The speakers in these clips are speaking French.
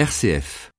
RCF.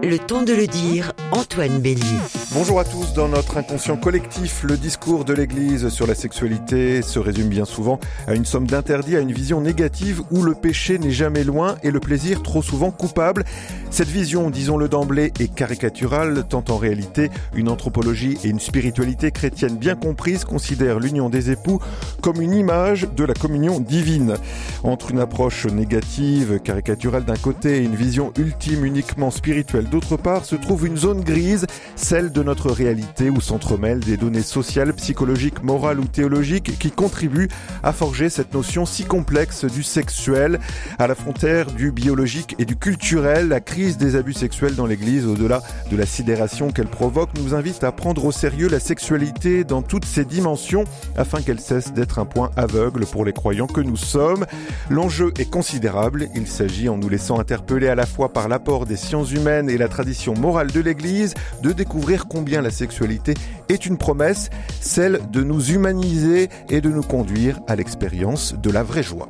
Le temps de le dire, Antoine Bélier. Bonjour à tous. Dans notre inconscient collectif, le discours de l'Église sur la sexualité se résume bien souvent à une somme d'interdits, à une vision négative où le péché n'est jamais loin et le plaisir trop souvent coupable. Cette vision, disons-le d'emblée, est caricaturale, tant en réalité une anthropologie et une spiritualité chrétienne bien comprises considèrent l'union des époux comme une image de la communion divine. Entre une approche négative, caricaturale d'un côté et une vision ultime uniquement spirituelle d'autre part, se trouve une zone grise, celle de notre réalité où s'entremêlent des données sociales, psychologiques, morales ou théologiques qui contribuent à forger cette notion si complexe du sexuel. À la frontière du biologique et du culturel, la crise des abus sexuels dans l'Église, au-delà de la sidération qu'elle provoque, nous invite à prendre au sérieux la sexualité dans toutes ses dimensions afin qu'elle cesse d'être un point aveugle pour les croyants que nous sommes. L'enjeu est considérable. Il s'agit, en nous laissant interpeller à la fois par l'apport des sciences humaines et la tradition morale de l'Église, de découvrir combien la sexualité est une promesse, celle de nous humaniser et de nous conduire à l'expérience de la vraie joie.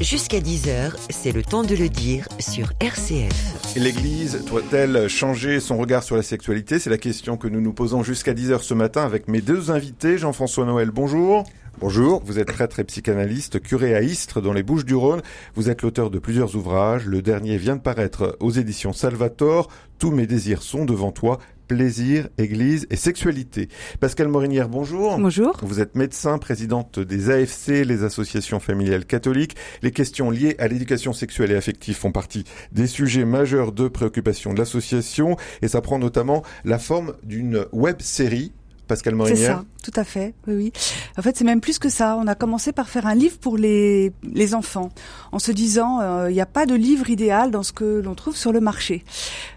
Jusqu'à 10h, c'est le temps de le dire sur RCF. L'Église doit-elle changer son regard sur la sexualité? C'est la question que nous nous posons jusqu'à 10h ce matin avec mes deux invités. Jean-François Noël, bonjour. Bonjour, vous êtes prêtre et psychanalyste, curé à Istres dans les Bouches du Rhône. Vous êtes l'auteur de plusieurs ouvrages. Le dernier vient de paraître aux éditions Salvator. Tous mes désirs sont devant toi plaisir, église et sexualité. Pascal Morinière, bonjour. Bonjour. Vous êtes médecin, présidente des AFC, les associations familiales catholiques. Les questions liées à l'éducation sexuelle et affective font partie des sujets majeurs de préoccupation de l'association et ça prend notamment la forme d'une web série Pascal Morinière. C'est ça, tout à fait. Oui, oui. En fait, c'est même plus que ça. On a commencé par faire un livre pour les, les enfants, en se disant, euh, il n'y a pas de livre idéal dans ce que l'on trouve sur le marché.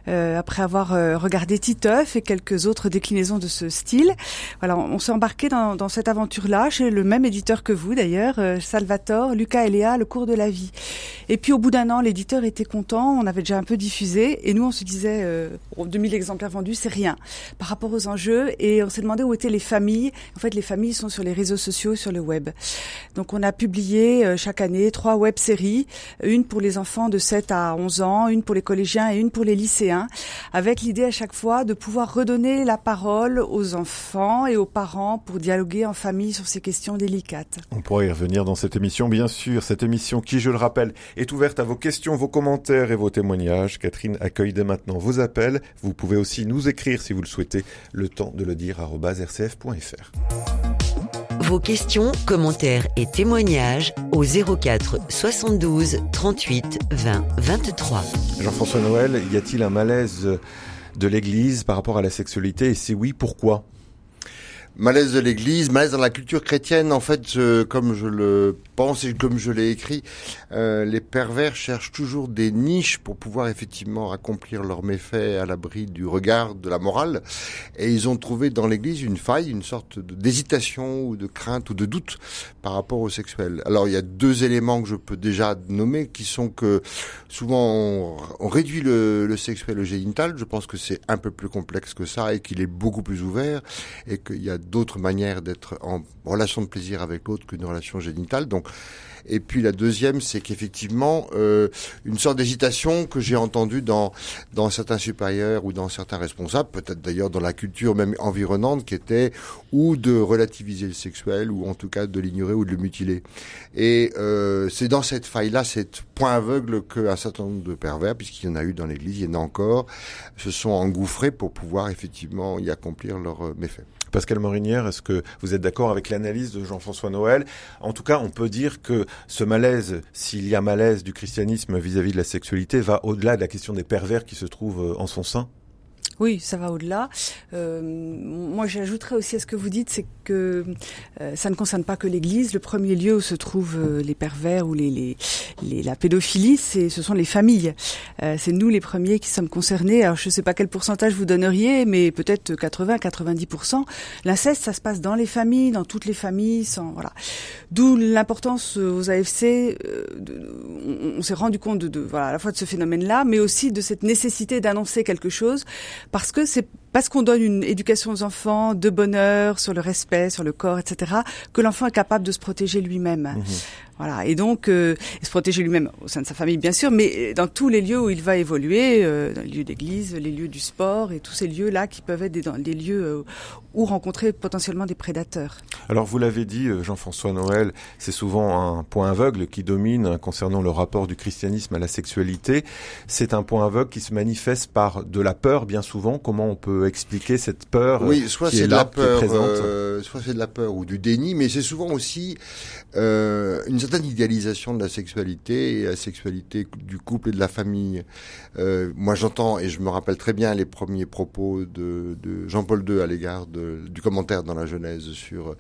Euh, après avoir euh, regardé Titeuf et quelques autres déclinaisons de ce style, voilà, on, on s'est embarqué dans, dans cette aventure-là chez le même éditeur que vous, d'ailleurs, Salvatore, Lucas et Léa, Le cours de la vie. Et puis, au bout d'un an, l'éditeur était content. On avait déjà un peu diffusé, et nous, on se disait, euh, 2000 exemplaires vendus, c'est rien par rapport aux enjeux, et on s'est demandé où étaient les familles. En fait, les familles sont sur les réseaux sociaux, sur le web. Donc, on a publié euh, chaque année trois web-séries, une pour les enfants de 7 à 11 ans, une pour les collégiens et une pour les lycéens, avec l'idée à chaque fois de pouvoir redonner la parole aux enfants et aux parents pour dialoguer en famille sur ces questions délicates. On pourrait y revenir dans cette émission, bien sûr. Cette émission qui, je le rappelle, est ouverte à vos questions, vos commentaires et vos témoignages. Catherine accueille dès maintenant vos appels. Vous pouvez aussi nous écrire si vous le souhaitez. Le temps de le dire rcf.fr. Vos questions, commentaires et témoignages au 04 72 38 20 23. Jean-François Noël, y a-t-il un malaise de l'Église par rapport à la sexualité? Et si oui, pourquoi? Malaise de l'Église, malaise dans la culture chrétienne. En fait, euh, comme je le pense et comme je l'ai écrit, euh, les pervers cherchent toujours des niches pour pouvoir effectivement accomplir leurs méfaits à l'abri du regard de la morale. Et ils ont trouvé dans l'Église une faille, une sorte d'hésitation ou de crainte ou de doute par rapport au sexuel. Alors, il y a deux éléments que je peux déjà nommer qui sont que souvent on, on réduit le, le sexuel au génital. Je pense que c'est un peu plus complexe que ça et qu'il est beaucoup plus ouvert et qu'il y a d'autres manières d'être en relation de plaisir avec l'autre qu'une relation génitale. Donc, et puis la deuxième, c'est qu'effectivement, euh, une sorte d'hésitation que j'ai entendue dans dans certains supérieurs ou dans certains responsables, peut-être d'ailleurs dans la culture même environnante, qui était ou de relativiser le sexuel, ou en tout cas de l'ignorer ou de le mutiler. Et euh, c'est dans cette faille-là, cette point aveugle, qu'un certain nombre de pervers, puisqu'il y en a eu dans l'Église, il y en a encore, se sont engouffrés pour pouvoir effectivement y accomplir leurs méfaits. Pascal Morinière, est-ce que vous êtes d'accord avec l'analyse de Jean-François Noël? En tout cas, on peut dire que ce malaise, s'il y a malaise du christianisme vis-à-vis de la sexualité, va au-delà de la question des pervers qui se trouvent en son sein oui, ça va au-delà. Euh, moi, j'ajouterais aussi à ce que vous dites, c'est que euh, ça ne concerne pas que l'Église. Le premier lieu où se trouvent euh, les pervers ou les, les, la pédophilie, c'est ce sont les familles. C'est nous les premiers qui sommes concernés. Alors, je ne sais pas quel pourcentage vous donneriez, mais peut-être 80-90%. L'inceste, ça se passe dans les familles, dans toutes les familles, sans voilà. D'où l'importance aux AFC. On s'est rendu compte de, de voilà à la fois de ce phénomène-là, mais aussi de cette nécessité d'annoncer quelque chose parce que c'est parce qu'on donne une éducation aux enfants de bonheur, sur le respect, sur le corps, etc., que l'enfant est capable de se protéger lui-même. Mhm. Voilà. Et donc, euh, se protéger lui-même au sein de sa famille, bien sûr, mais dans tous les lieux où il va évoluer, euh, dans les lieux d'église, les lieux du sport et tous ces lieux-là qui peuvent être des, des lieux euh, où rencontrer potentiellement des prédateurs. Alors, vous l'avez dit, euh, Jean-François Noël, c'est souvent un point aveugle qui domine concernant le rapport du christianisme à la sexualité. C'est un point aveugle qui se manifeste par de la peur, bien souvent. Comment on peut expliquer cette peur Oui, soit c'est de la peur, soit c'est de la peur ou du déni, mais c'est souvent aussi une certaine idéalisation de la sexualité et la sexualité du couple et de la famille. Euh, moi, j'entends et je me rappelle très bien les premiers propos de, de Jean-Paul II à l'égard du commentaire dans la Genèse sur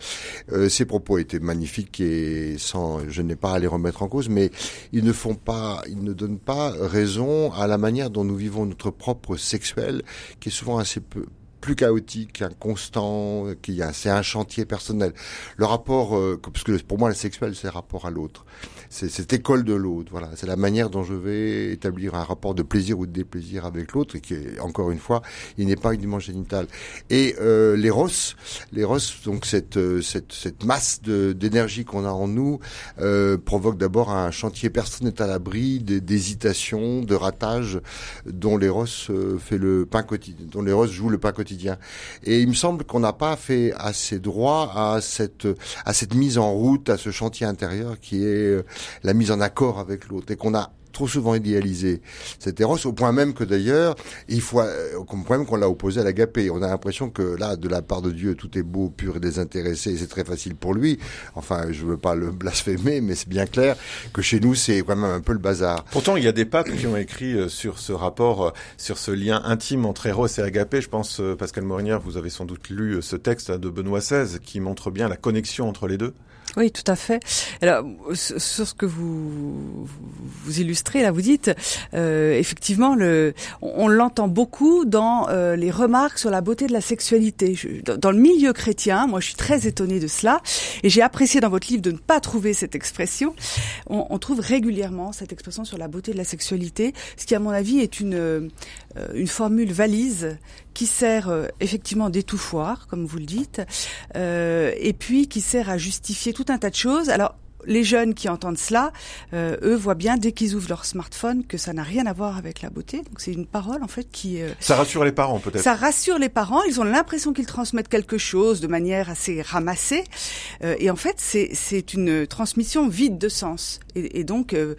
euh, ces propos étaient magnifiques et sans, je n'ai pas à les remettre en cause, mais ils ne font pas, ils ne donnent pas raison à la manière dont nous vivons notre propre sexuel, qui est souvent assez peu peut, plus chaotique, inconstant, qui c'est un chantier personnel. Le rapport, euh, parce que pour moi le sexuel c'est rapport à l'autre, c'est cette école de l'autre. Voilà, c'est la manière dont je vais établir un rapport de plaisir ou de déplaisir avec l'autre, et qui encore une fois, il n'est pas uniquement génital. Et euh, l'éros, l'éros, donc cette euh, cette, cette masse d'énergie qu'on a en nous euh, provoque d'abord un chantier personne n'est à l'abri d'hésitation, de ratage, dont l'éros euh, fait le pain quotidien, dont l'éros joue le pain quotidien et il me semble qu'on n'a pas fait assez droit à cette à cette mise en route, à ce chantier intérieur qui est euh, la mise en accord avec l'autre, et qu'on a trop souvent idéalisé cet Eros, au point même que d'ailleurs, il faut, euh, au point même qu'on l'a opposé à l'agapé. On a l'impression que là, de la part de Dieu, tout est beau, pur et désintéressé, et c'est très facile pour lui. Enfin, je veux pas le blasphémer, mais c'est bien clair que chez nous, c'est quand même un peu le bazar. Pourtant, il y a des papes qui ont écrit euh, sur ce rapport, euh, sur ce lien intime entre Eros et agapé. Je pense, Pascal Morinière, vous avez sans doute lu ce texte de Benoît XVI qui montre bien la connexion entre les deux. Oui, tout à fait. Alors, sur ce que vous vous illustrez là, vous dites euh, effectivement, le, on, l'entend beaucoup dans euh, les remarques sur la beauté de la sexualité. dans, le milieu chrétien, moi, je suis très étonnée de cela, et j'ai apprécié dans votre livre de ne pas trouver cette expression. On, on, trouve régulièrement cette expression sur la beauté de la sexualité, ce qui, à mon avis, est une euh, une formule valise qui sert euh, effectivement d'étouffoir, comme vous le dites, euh, et puis qui sert à justifier tout un tas de choses. Alors les jeunes qui entendent cela, euh, eux voient bien dès qu'ils ouvrent leur smartphone que ça n'a rien à voir avec la beauté. Donc c'est une parole en fait qui. Euh, ça rassure les parents peut-être. Ça rassure les parents. Ils ont l'impression qu'ils transmettent quelque chose de manière assez ramassée, euh, et en fait c'est c'est une transmission vide de sens et, et donc euh,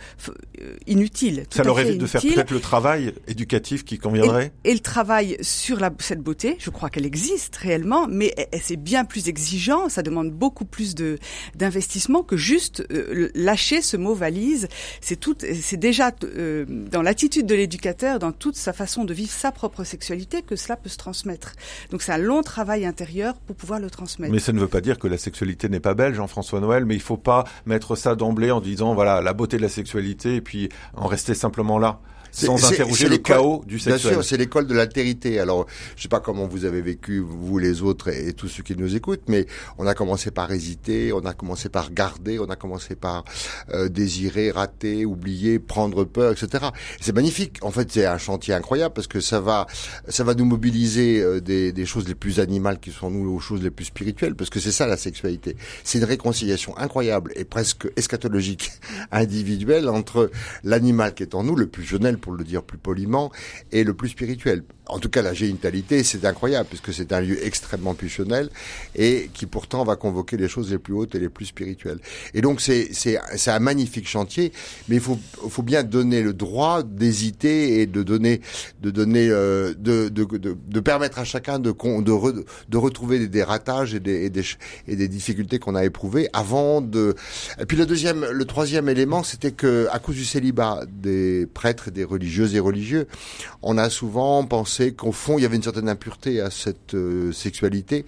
inutile. ça leur évite de faire peut-être le travail éducatif qui conviendrait. Et, et le travail sur la, cette beauté, je crois qu'elle existe réellement, mais c'est bien plus exigeant. Ça demande beaucoup plus de d'investissement que juste euh, lâcher ce mot valise. C'est tout, c'est déjà euh, dans l'attitude de l'éducateur, dans toute sa façon de vivre sa propre sexualité que cela peut se transmettre. Donc c'est un long travail intérieur pour pouvoir le transmettre. Mais ça ne veut pas dire que la sexualité n'est pas belle, Jean-François Noël. Mais il faut pas mettre ça d'emblée en disant voilà la beauté de la sexualité et puis en rester simplement là sans interroger le chaos du sexuel. Bien sûr, c'est l'école de l'altérité. Alors, je sais pas comment vous avez vécu, vous les autres et, tous ceux qui nous écoutent, mais on a commencé par hésiter, on a commencé par garder, on a commencé par euh, désirer, rater, oublier, prendre peur, etc. C'est magnifique. En fait, c'est un chantier incroyable parce que ça va, ça va nous mobiliser euh, des, des choses les plus animales qui sont nous aux choses les plus spirituelles, parce que c'est ça la sexualité. C'est une réconciliation incroyable et presque eschatologique, individuelle entre l'animal qui est en nous, le plus jeunel pour le dire plus poliment, et le plus spirituel en tout cas la génitalité, c'est incroyable puisque c'est un lieu extrêmement pulsionnel et qui pourtant va convoquer les choses les plus hautes et les plus spirituelles. Et donc c'est un magnifique chantier, mais il faut faut bien donner le droit d'hésiter et de donner de donner euh, de, de, de de permettre à chacun de de de retrouver des, ratages et des et des, et des difficultés qu'on a éprouvées avant de. Et puis le deuxième le troisième élément, c'était que à cause du célibat des prêtres et des religieuses et religieux, on a souvent pensé qu'au fond, il y avait une certaine impureté à cette euh, sexualité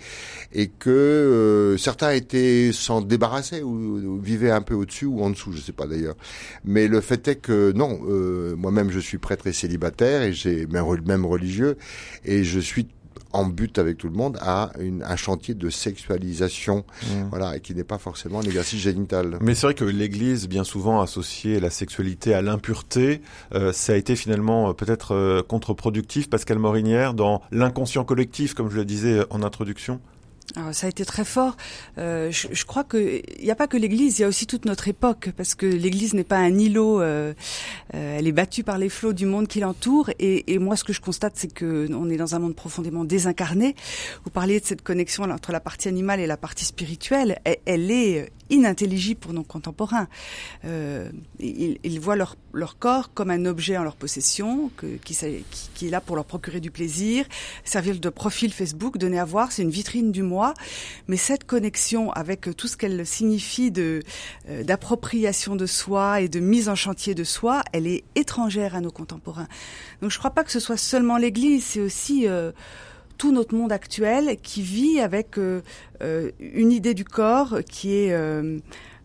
et que euh, certains étaient s'en débarrasser ou, vivaient un peu au-dessus ou en dessous, je ne sais pas d'ailleurs. Mais le fait est que non, euh, moi-même je suis prêtre et célibataire et j'ai même religieux et je suis en but avec tout le monde à une, un chantier de sexualisation, mmh. voilà, et qui n'est pas forcément un exercice génital. Mais c'est vrai que l'Église, bien souvent, associée la sexualité à l'impureté, euh, ça a été finalement euh, peut-être euh, contre-productif, Pascal Morinière, dans l'inconscient collectif, comme je le disais en introduction alors, ça a été très fort. Euh, je, crois qu'il n'y a pas que l'Église, il y a aussi toute notre époque, parce que l'Église n'est pas un îlot. Euh, euh, elle est battue par les flots du monde qui l'entoure. Et, moi, ce que je constate, c'est que on est dans un monde profondément désincarné. Vous parliez de cette connexion entre la partie animale et la partie spirituelle. Elle, elle est inintelligible pour nos contemporains. Ils, ils, voient leur, leur, corps comme un objet en leur possession, que, qui, qui, est là pour leur procurer du plaisir, servir de profil Facebook, donner à voir, c'est une vitrine du moi. Mais cette connexion avec tout ce qu'elle signifie de euh, d'appropriation de soi et de mise en chantier de soi, elle est étrangère à nos contemporains. Donc je crois pas que ce soit seulement l'Église, c'est aussi euh, tout notre monde actuel qui vit avec euh, euh, une idée du corps qui est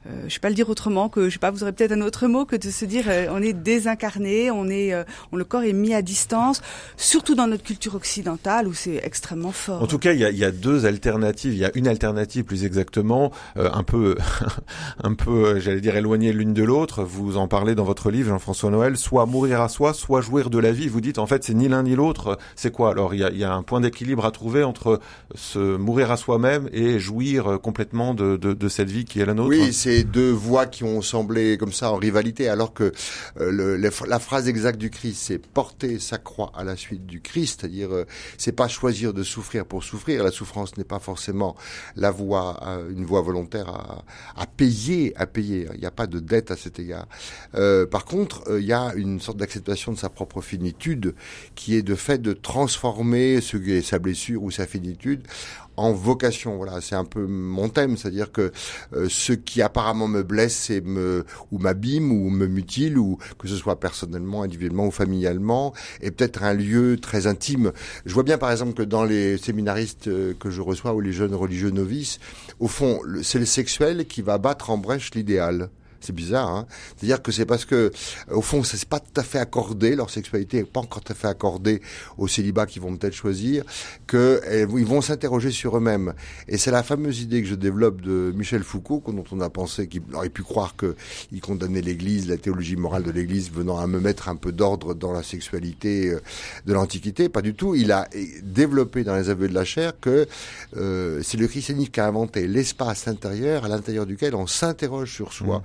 euh, euh, je vais pas le dire autrement que je sais pas vous aurez peut-être un autre mot que de se dire euh, on est désincarné on est euh, on, le corps est mis à distance surtout dans notre culture occidentale où c'est extrêmement fort. En tout cas il y a, y a, deux alternatives. Il y a une alternative plus exactement euh, un peu un peu j'allais dire éloignée l'une de l'autre. Vous en parlez dans votre livre Jean-François Noël soit mourir à soi soit jouir de la vie. Vous dites en fait c'est ni l'un ni l'autre. C'est quoi? Alors il y a, y a un point d'équilibre à trouver entre se mourir à soi-même et jouir complètement de, de, de cette vie qui est la nôtre? Oui c'est deux voix qui ont semblé comme ça en rivalité, alors que euh, le, la phrase exacte du Christ, c'est porter sa croix à la suite du Christ, c'est-à-dire euh, c'est pas choisir de souffrir pour souffrir. La souffrance n'est pas forcément la voie, euh, une voie volontaire à, à, payer, à payer. Il n'y a pas de dette à cet égard. Euh, par contre, il y a une sorte d'acceptation de sa propre finitude, qui est de fait de transformer ce sa blessure ou sa finitude en vocation. Voilà, c'est un peu mon thème, c'est-à-dire que euh, ce qui apparemment me blesse et me ou m'abîme ou me mutile ou que ce soit personnellement, individuellement ou familialement, est peut-être un lieu très intime. Je vois bien par exemple que dans les séminaristes euh, que je reçois ou les jeunes religieux novices, au fond, c'est le sexuel qui va battre en brèche l'idéal. C'est bizarre, hein C'est-à-dire que c'est parce que, au fond, c'est pas tout à fait accordé, leur sexualité n'est pas encore tout à fait accordée aux célibats qui vont peut-être choisir, que eh, ils vont s'interroger sur eux-mêmes. Et c'est la fameuse idée que je développe de Michel Foucault, dont on a pensé qu'il aurait pu croire qu'il condamnait l'Église, la théologie morale de l'Église, venant à me mettre un peu d'ordre dans la sexualité euh, de l'Antiquité. Pas du tout. Il a développé dans les aveux de la chair que euh, c'est le christianisme qui a inventé l'espace intérieur à l'intérieur duquel on s'interroge sur soi. Mmh.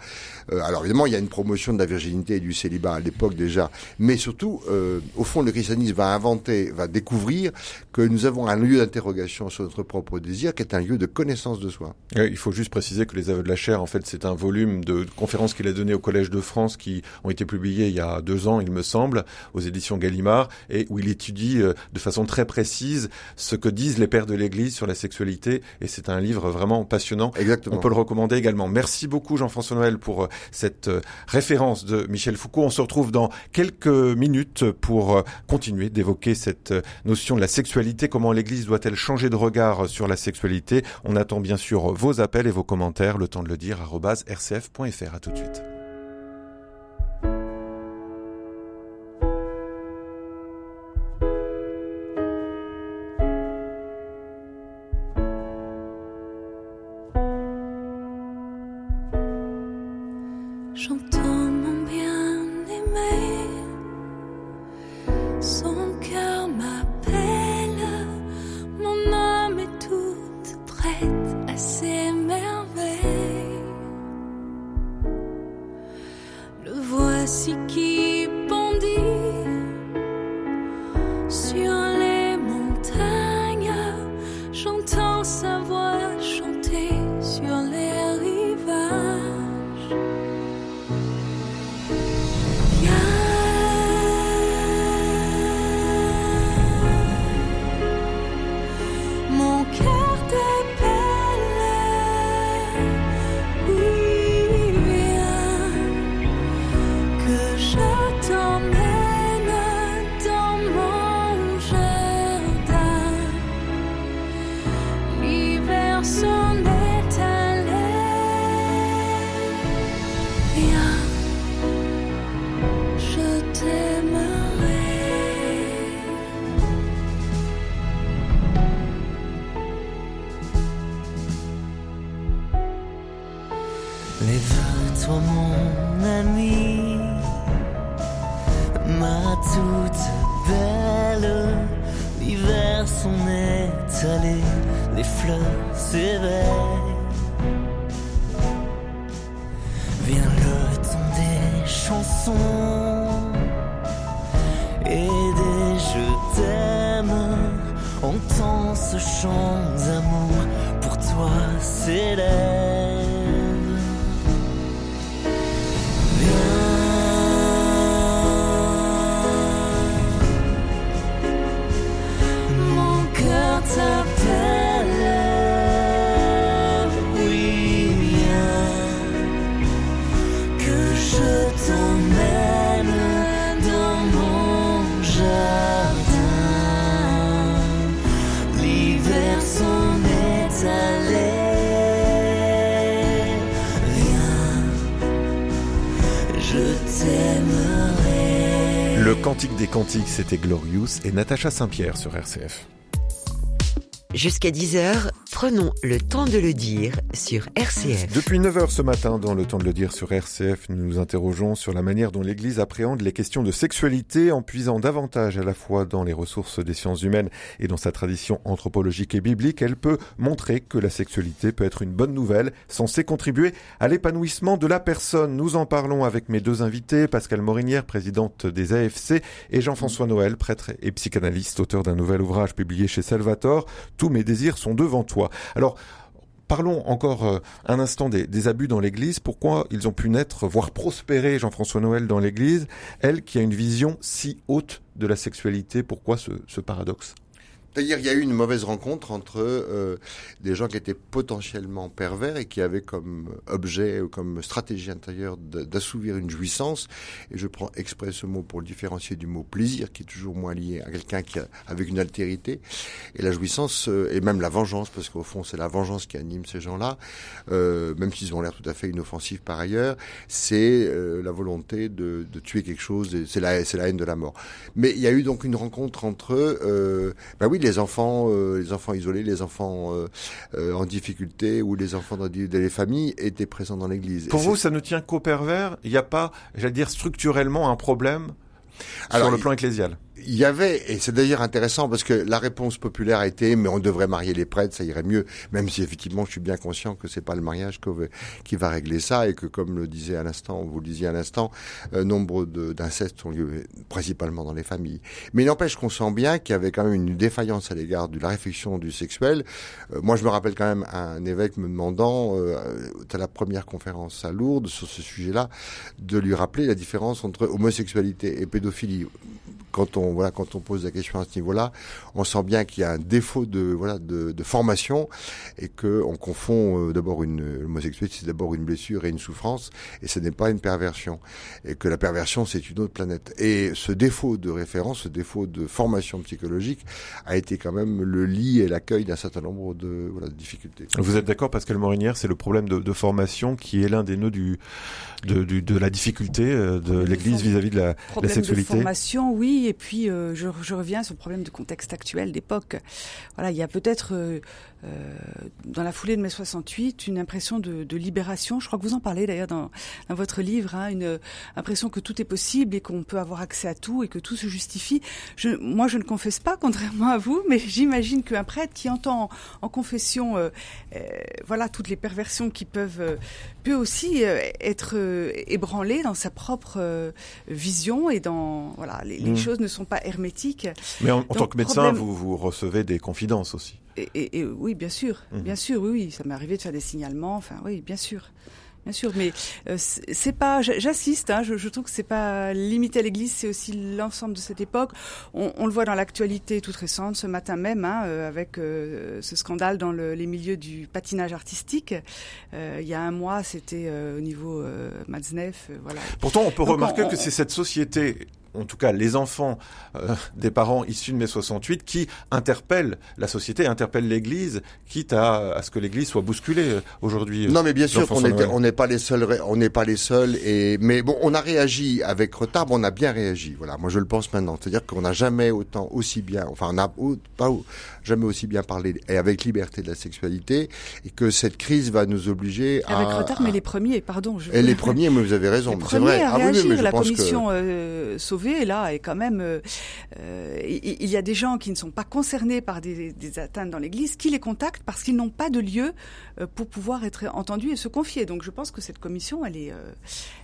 Euh, alors évidemment, il y a une promotion de la virginité et du célibat à l'époque déjà, mais surtout, euh, au fond, le christianisme va inventer, va découvrir que nous avons un lieu d'interrogation sur notre propre désir, qui est un lieu de connaissance de soi. il faut juste préciser que les aveux de la chair, en fait, c'est un volume de conférences qu'il a donné au Collège de France, qui ont été publiées il y a deux ans, il me semble, aux éditions Gallimard, et où il étudie euh, de façon très précise ce que disent les pères de l'Église sur la sexualité, et c'est un livre vraiment passionnant. Exactement. On peut le recommander également. Merci beaucoup Jean-François Noël pour euh, cette euh, référence de Michel Foucault. On se retrouve dans quelques minutes pour euh, continuer d'évoquer cette notion de la sexualité. Comment l'Église doit-elle changer de regard sur la sexualité? On attend bien sûr vos appels et vos commentaires. Le temps de le dire, rcf.fr. À tout de suite. Cantique des Cantiques, c'était Glorious et Natacha Saint-Pierre sur RCF. Jusqu'à 10h, prenons le temps de le dire sur RCF. Depuis 9h ce matin, dans le temps de le dire sur RCF, nous nous interrogeons sur la manière dont l'Église appréhende les questions de sexualité en puisant davantage à la fois dans les ressources des sciences humaines et dans sa tradition anthropologique et biblique. Elle peut montrer que la sexualité peut être une bonne nouvelle, censée contribuer à l'épanouissement de la personne. Nous en parlons avec mes deux invités, Pascal Morinière, présidente des AFC, et Jean-François Noël, prêtre et psychanalyste, auteur d'un nouvel ouvrage publié chez Salvator. Tous mes désirs sont devant toi. Alors, Parlons encore euh, un instant des, abus dans l'Église. Pourquoi ils ont pu naître, voire prospérer, Jean-François Noël, dans l'Église? Elle qui a une vision si haute de la sexualité, pourquoi ce paradoxe? C'est-à-dire, il y a eu une mauvaise rencontre entre euh, des gens qui étaient potentiellement pervers et qui avaient comme objet ou comme stratégie intérieure d'assouvir une jouissance. Et je prends exprès ce mot pour le différencier du mot plaisir, qui est toujours moins lié à quelqu'un qui a, avec une altérité. Et la jouissance, euh, et même la vengeance, parce qu'au fond, c'est la vengeance qui anime ces gens-là, euh, même s'ils ont l'air tout à fait inoffensifs par ailleurs, c'est euh, la volonté de, de tuer quelque chose, c'est la, la haine de la mort. Mais il y a eu donc une rencontre entre, ben oui, les enfants, euh, les enfants isolés, les enfants euh, euh, en difficulté ou les enfants dans, les familles étaient présents dans l'Église. Pour vous, ça ne tient qu'au pervers Il n'y a pas, j'allais dire, structurellement un problème Alors, sur le plan ecclésial Il y avait, et c'est d'ailleurs intéressant parce que la réponse populaire a été, mais on devrait marier les prêtres, ça irait mieux, même si effectivement je suis bien conscient que c'est pas le mariage qui va régler ça et que comme le disait à l'instant, vous le disiez à l'instant, euh, nombre d'incestes ont lieu principalement dans les familles. Mais il n'empêche qu'on sent bien qu'il y avait quand même une défaillance à l'égard de la réflexion du sexuel. Euh, moi je me rappelle quand même un évêque me demandant, euh, à la première conférence à Lourdes sur ce sujet-là, de lui rappeler la différence entre homosexualité et pédophilie quand on voilà quand on pose la question à ce niveau-là, on sent bien qu'il y a un défaut de voilà de, de formation et que on confond euh, d'abord une l'homosexualité c'est d'abord une blessure et une souffrance et ce n'est pas une perversion et que la perversion c'est une autre planète et ce défaut de référence, ce défaut de formation psychologique a été quand même le lit et l'accueil d'un certain nombre de voilà de difficultés. Vous êtes d'accord, Pascal Morinière, c'est le problème de, de formation qui est l'un des nœuds du, de, du- de la difficulté euh, de l'Église vis-à-vis de la, la Problème de sexualité? formation, oui, et puis euh, je, reviens sur le problème de contexte actuel, d'époque. Voilà, il y a peut-être euh, dans la foulée de mai 68 une impression de, de libération. Je crois que vous en parlez d'ailleurs dans, dans votre livre, hein, une euh, impression que tout est possible et qu'on peut avoir accès à tout et que tout se justifie. Je, moi, je ne confesse pas, contrairement à vous, mais j'imagine qu'un prêtre qui entend en, en confession, euh, euh, voilà, toutes les perversions qui peuvent, euh, peut aussi euh, être euh, ébranlé dans sa propre euh, vision et dans voilà, les, les Mm. choses ne sont pas hermétiques. Mais en, en Donc, tant que médecin, problème- vous, vous recevez des confidences aussi. Et, et- et oui, bien sûr, Mhm. bien sûr, oui, oui, ça m'est arrivé de faire des signalements. Enfin, oui, bien sûr. Bien sûr, mais euh, c'est pas. J'assiste. Hein, je, je trouve que c'est pas limité à l'Église, c'est aussi l'ensemble de cette époque. On, on le voit dans l'actualité toute récente, ce matin même, hein, euh, avec euh, ce scandale dans le- les milieux du patinage artistique. Il y a un mois, c'était au niveau Matzneff, voilà. Pourtant, on peut Donc, remarquer on- que c'est cette société, en tout cas les enfants euh, des parents issus de mai 68, qui interpellent la société, interpellent l'Église, quitte à, à ce que l'Église soit bousculée euh, aujourd'hui. Non, mais bien sûr qu'on n'est pas les seuls, on n'est pas les seuls. Et mais bon, on a réagi avec retard, mais on a bien réagi. Voilà, moi je le pense maintenant. C'est-à-dire qu'on n'a jamais autant aussi bien, enfin on n'a pas jamais aussi bien parlé et avec liberté de la sexualité, et que cette crise va nous obliger à. Avec retard, mais les premiers, pardon. Je... Et les premiers, mais vous avez raison. C'est premiers vrai. à Ah oui, réagir, mais je la pense que- commission euh, Sauvé là est quand même. euh, euh, il y a des gens qui ne sont pas concernés par des, des atteintes dans l'Église qui les contactent parce qu'ils n'ont pas de lieu euh, pour pouvoir être entendus et se confier. Donc je pense que cette commission, elle est euh,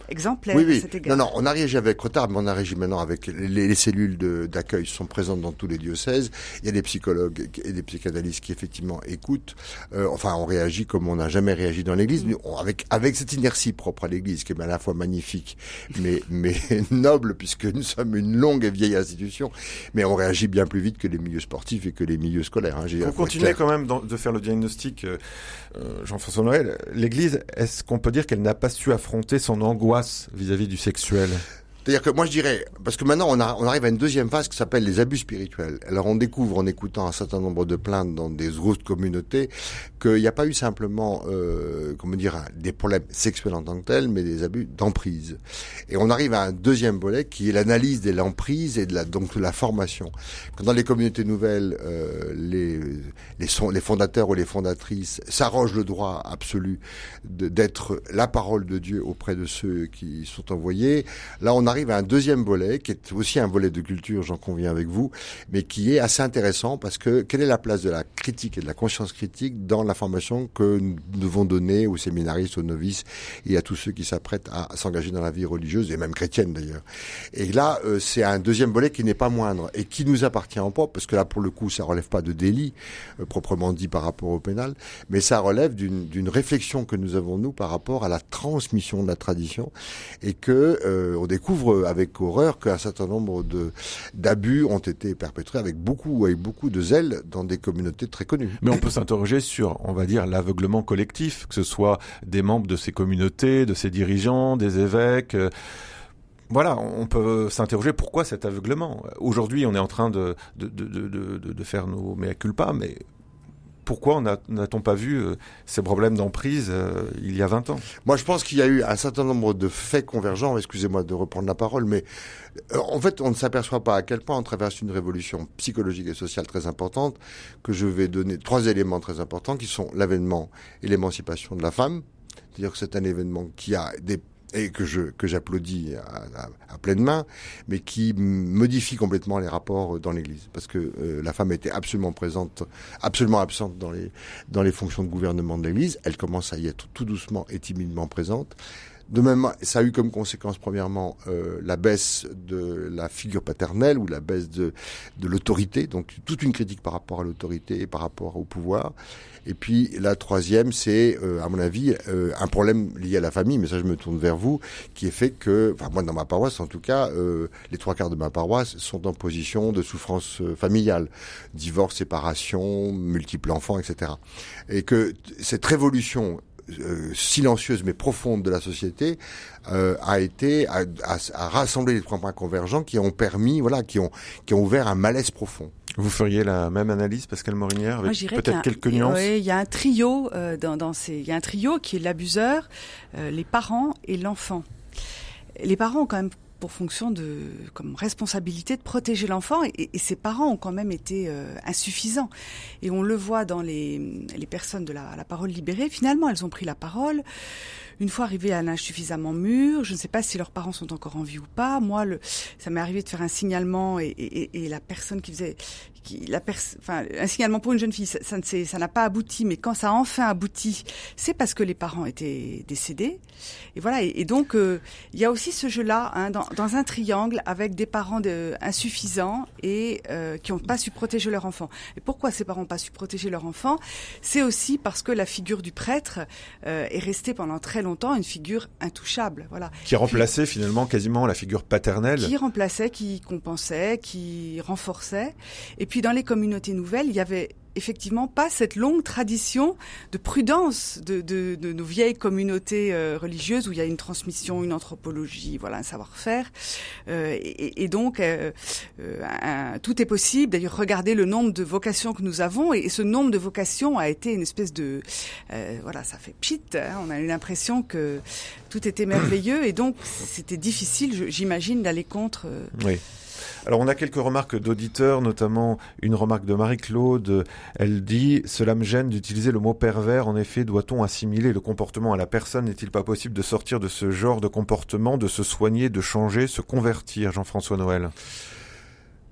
exemplaire Oui, à oui. cet égard. Non, non, on a réagi avec retard, mais on a réagi maintenant avec les, les cellules d'accueil sont présentes dans tous les diocèses. Il y a des psychologues et des psychanalystes qui effectivement écoutent. Euh, enfin, on réagit comme on n'a jamais réagi dans l'Église, avec avec cette inertie propre à l'Église, qui est à la fois magnifique, mais mais noble, puisque nous sommes une longue et vieille institution. Mais on réagit bien plus vite que les milieux sportifs et que les milieux scolaires. Hein. Pour continuer clair. quand même dans- de faire le diagnostic, euh, euh, Jean-François Noël, l'Église, est-ce qu'on peut dire qu'elle n'a pas su affronter son angoisse vis-à-vis du sexuel? C'est-à-dire que moi je dirais, parce que maintenant on, arrive à une deuxième phase qui s'appelle les abus spirituels. Alors on découvre en écoutant un certain nombre de plaintes dans des grosses communautés qu'il n'y a pas eu simplement, euh, comment dire, des problèmes sexuels en tant que tels, mais des abus d'emprise. Et on arrive à un deuxième volet qui est l'analyse de l'emprise et de la, donc de la formation. Quand dans les communautés nouvelles, euh, les, les, les fondateurs ou les fondatrices s'arrogent le droit absolu d'être la parole de Dieu auprès de ceux qui sont envoyés, là on arrive à un deuxième volet qui est aussi un volet de culture, j'en conviens avec vous, mais qui est assez intéressant parce que quelle est la place de la critique et de la conscience critique dans la formation que nous devons donner aux séminaristes, aux novices et à tous ceux qui s'apprêtent à s'engager dans la vie religieuse et même chrétienne d'ailleurs. Et là, euh, c'est un deuxième volet qui n'est pas moindre et qui nous appartient en propre, parce que là, pour le coup, ça relève pas de délit euh, proprement dit par rapport au pénal, mais ça relève d'une réflexion que nous avons nous par rapport à la transmission de la tradition et que euh, on découvre avec horreur qu'un certain nombre d'abus ont été perpétrés avec beaucoup avec beaucoup de zèle dans des communautés très connues. Mais on peut s'interroger sur, on va dire, l'aveuglement collectif, que ce soit des membres de ces communautés, de ces dirigeants, des évêques. euh, Voilà, on peut s'interroger pourquoi cet aveuglement. Aujourd'hui, on est en train de, de, de, de faire nos mea culpa, mais pourquoi n'a-t-on pas vu euh, ces problèmes d'emprise euh, il y a 20 ans? Moi, je pense qu'il y a eu un certain nombre de faits convergents. Excusez-moi de reprendre la parole, mais euh, en fait, on ne s'aperçoit pas à quel point on traverse une révolution psychologique et sociale très importante. Que je vais donner trois éléments très importants qui sont l'avènement et l'émancipation de la femme. C'est-à-dire que c'est un événement qui a des et que je que j'applaudis à, à- à pleine main, mais qui modifie complètement les rapports dans l'Église, parce que euh, la femme était absolument présente, absolument absente dans les dans les fonctions de gouvernement de l'Église. Elle commence à y être tout doucement et timidement présente. De même, ça a eu comme conséquence premièrement euh, la baisse de la figure paternelle ou la baisse de, de l'autorité, donc toute une critique par rapport à l'autorité et par rapport au pouvoir. Et puis la troisième, c'est euh, à mon avis euh, un problème lié à la famille, mais ça je me tourne vers vous, qui est fait que, enfin moi dans ma paroisse en tout cas, euh, les trois quarts de ma paroisse sont en position de souffrance euh, familiale, divorce, séparation, multiples enfants, etc. Et que cette révolution euh, silencieuse mais profonde de la société euh, a été à, à, à rassembler les trois points convergents qui ont permis voilà qui ont qui ont ouvert un malaise profond. Vous feriez la même analyse, Pascal Morinière, Moi, avec peut-être a quelques nuances Oui, il y a un trio euh, dans, dans ces. Il y a un trio qui est l'abuseur, euh, les parents et l'enfant. Les parents ont quand même fonction de comme responsabilité de protéger l'enfant et, ces parents ont quand même été euh, insuffisants. Et on le voit dans les, les personnes de la, la parole libérée. Finalement elles ont pris la parole. Une fois arrivées à un âge suffisamment mûr je ne sais pas si leurs parents sont encore en vie ou pas. Moi le ça m'est arrivé de faire un signalement et, et, et la personne qui faisait qui, la enfin, un signalement pour une jeune fille, ça, ça ne ça n'a pas abouti, mais quand ça a enfin abouti, c'est parce que les parents étaient décédés. Et voilà. Et, et donc, euh, il y a aussi ce jeu-là, hein, dans, dans un triangle avec des parents de, insuffisants et euh, qui n'ont pas su protéger leur enfant. Et pourquoi ces parents n'ont pas su protéger leur enfant? C'est aussi parce que la figure du prêtre euh, est restée pendant très longtemps une figure intouchable. Voilà qui remplaçait finalement quasiment la figure paternelle. qui remplaçait, qui compensait, qui renforçait. Et puis dans les communautés nouvelles, il y avait effectivement pas cette longue tradition de prudence de, nos vieilles communautés euh, religieuses où il y a une transmission, une anthropologie, voilà, un savoir-faire. Euh, et, donc euh, tout est possible. D'ailleurs, regardez le nombre de vocations que nous avons et, ce nombre de vocations a été une espèce de voilà, ça fait pchit. hein. on a eu l'impression que tout était merveilleux et donc c'était difficile, j'imagine, d'aller contre. Oui. Alors on a quelques remarques d'auditeurs, notamment une remarque de Marie-Claude. Elle dit « Cela me gêne d'utiliser le mot pervers. En effet, doit-on assimiler le comportement à la personne? N'est-il pas possible de sortir de ce genre de comportement, de se soigner, de changer, se convertir ?» Jean-François Noël.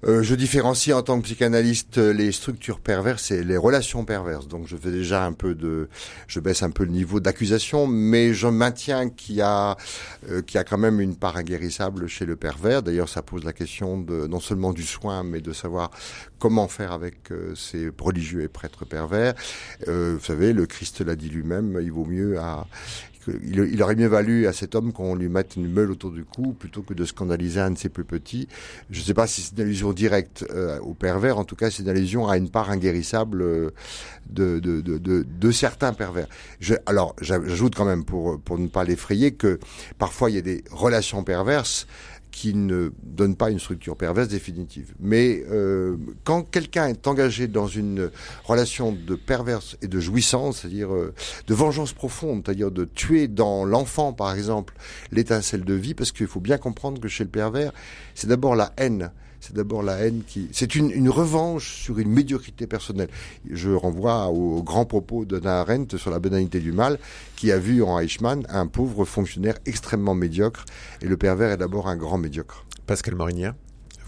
Euh, je différencie en tant que psychanalyste euh, les structures perverses et les relations perverses. Donc je fais déjà un peu de, je baisse un peu le niveau d'accusation, mais je maintiens qu'il y a, euh, qu'il y a quand même une part inguérissable chez le pervers. D'ailleurs, ça pose la question de non seulement du soin, mais de savoir comment faire avec ces religieux et prêtres pervers. vous savez, le Christ l'a dit lui-même, il vaut mieux à, il, aurait mieux valu à cet homme qu'on lui mette une meule autour du cou plutôt que de scandaliser un de ses plus petits. Je ne sais pas si c'est une allusion directe euh, au pervers, en tout cas c'est une allusion à une part inguérissable euh, de, de, de, de, certains pervers. Je, alors j'ajoute quand même pour, pour ne pas l'effrayer que parfois il y a des relations perverses qui ne donne pas une structure perverse définitive. Mais euh, quand quelqu'un est engagé dans une relation de perverse et de jouissance, c'est-à-dire euh, de vengeance profonde, c'est-à-dire de tuer dans l'enfant, par exemple, l'étincelle de vie, parce qu'il faut bien comprendre que chez le pervers, c'est d'abord la haine c'est d'abord la haine qui... C'est une, une, revanche sur une médiocrité personnelle. Je renvoie au, grand propos de Arendt sur la banalité du mal, qui a vu en Eichmann un pauvre fonctionnaire extrêmement médiocre, et le pervers est d'abord un grand médiocre. Pascal Morinière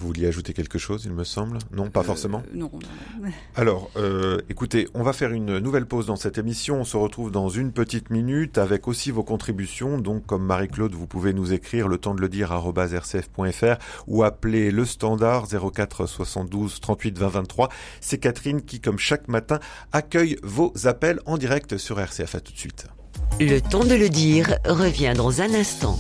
vous vouliez ajouter quelque chose, il me semble Non, pas euh, forcément Non. Alors, euh, écoutez, on va faire une nouvelle pause dans cette émission. On se retrouve dans une petite minute avec aussi vos contributions. Donc, comme Marie-Claude, vous pouvez nous écrire le temps de le dire rcf.fr ou appeler le standard 04 72 38 20 23. C'est Catherine qui, comme chaque matin, accueille vos appels en direct sur RCF. À tout de suite. Le temps de le dire revient dans un instant.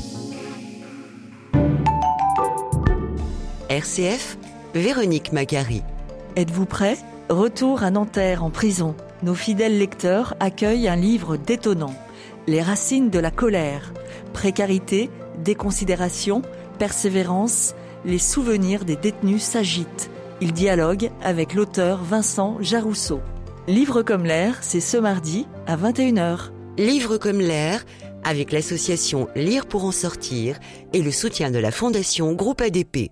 RCF, Véronique Macari. Êtes-vous prêt? Retour à Nanterre en prison. Nos fidèles lecteurs accueillent un livre détonnant. Les racines de la colère. Précarité, déconsidération, persévérance, les souvenirs des détenus s'agitent. Il dialogue avec l'auteur Vincent Jarousseau. Livre comme l'air, c'est ce mardi à 21h. Livre comme l'air, avec l'association Lire pour en sortir et le soutien de la Fondation Groupe ADP.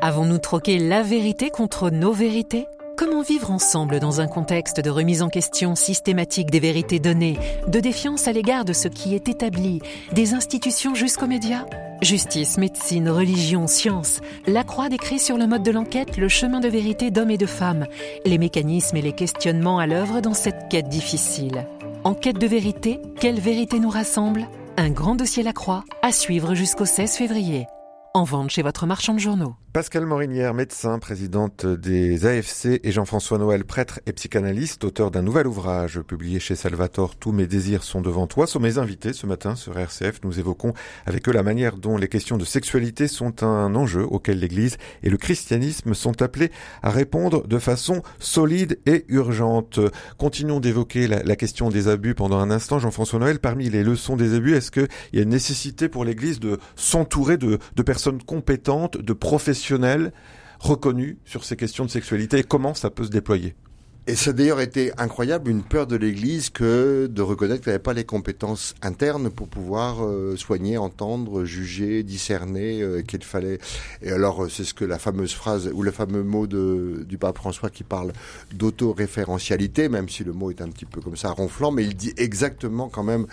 Avons-nous troqué la vérité contre nos vérités? Comment vivre ensemble dans un contexte de remise en question systématique des vérités données, de défiance à l'égard de ce qui est établi, des institutions jusqu'aux médias? Justice, médecine, religion, science, la Croix décrit sur le mode de l'enquête le chemin de vérité d'hommes et de femmes, les mécanismes et les questionnements à l'œuvre dans cette quête difficile. En quête de vérité, quelle vérité nous rassemble? Un grand dossier La Croix, à suivre jusqu'au 16 février. En vente chez votre marchand de journaux. Pascal Morinière, médecin, présidente des AFC, et Jean-François Noël, prêtre et psychanalyste, auteur d'un nouvel ouvrage publié chez Salvatore, Tous mes désirs sont devant toi, sont mes invités ce matin sur RCF. Nous évoquons avec eux la manière dont les questions de sexualité sont un enjeu auquel l'Église et le christianisme sont appelés à répondre de façon solide et urgente. Continuons d'évoquer la, question des abus pendant un instant. Jean-François Noël, parmi les leçons des abus, est-ce qu'il y a une nécessité pour l'Église de s'entourer de, de personnes compétentes, de professionnels reconnu sur ces questions de sexualité et comment ça peut se déployer et ça a d'ailleurs été incroyable, une peur de l'Église que de reconnaître qu'elle n'avait pas les compétences internes pour pouvoir euh, soigner, entendre, juger, discerner, euh, qu'il fallait. Et alors, euh, c'est ce que la fameuse phrase ou le fameux mot de, du pape François qui parle d'autoréférentialité, même si le mot est un petit peu comme ça ronflant, mais il dit exactement quand même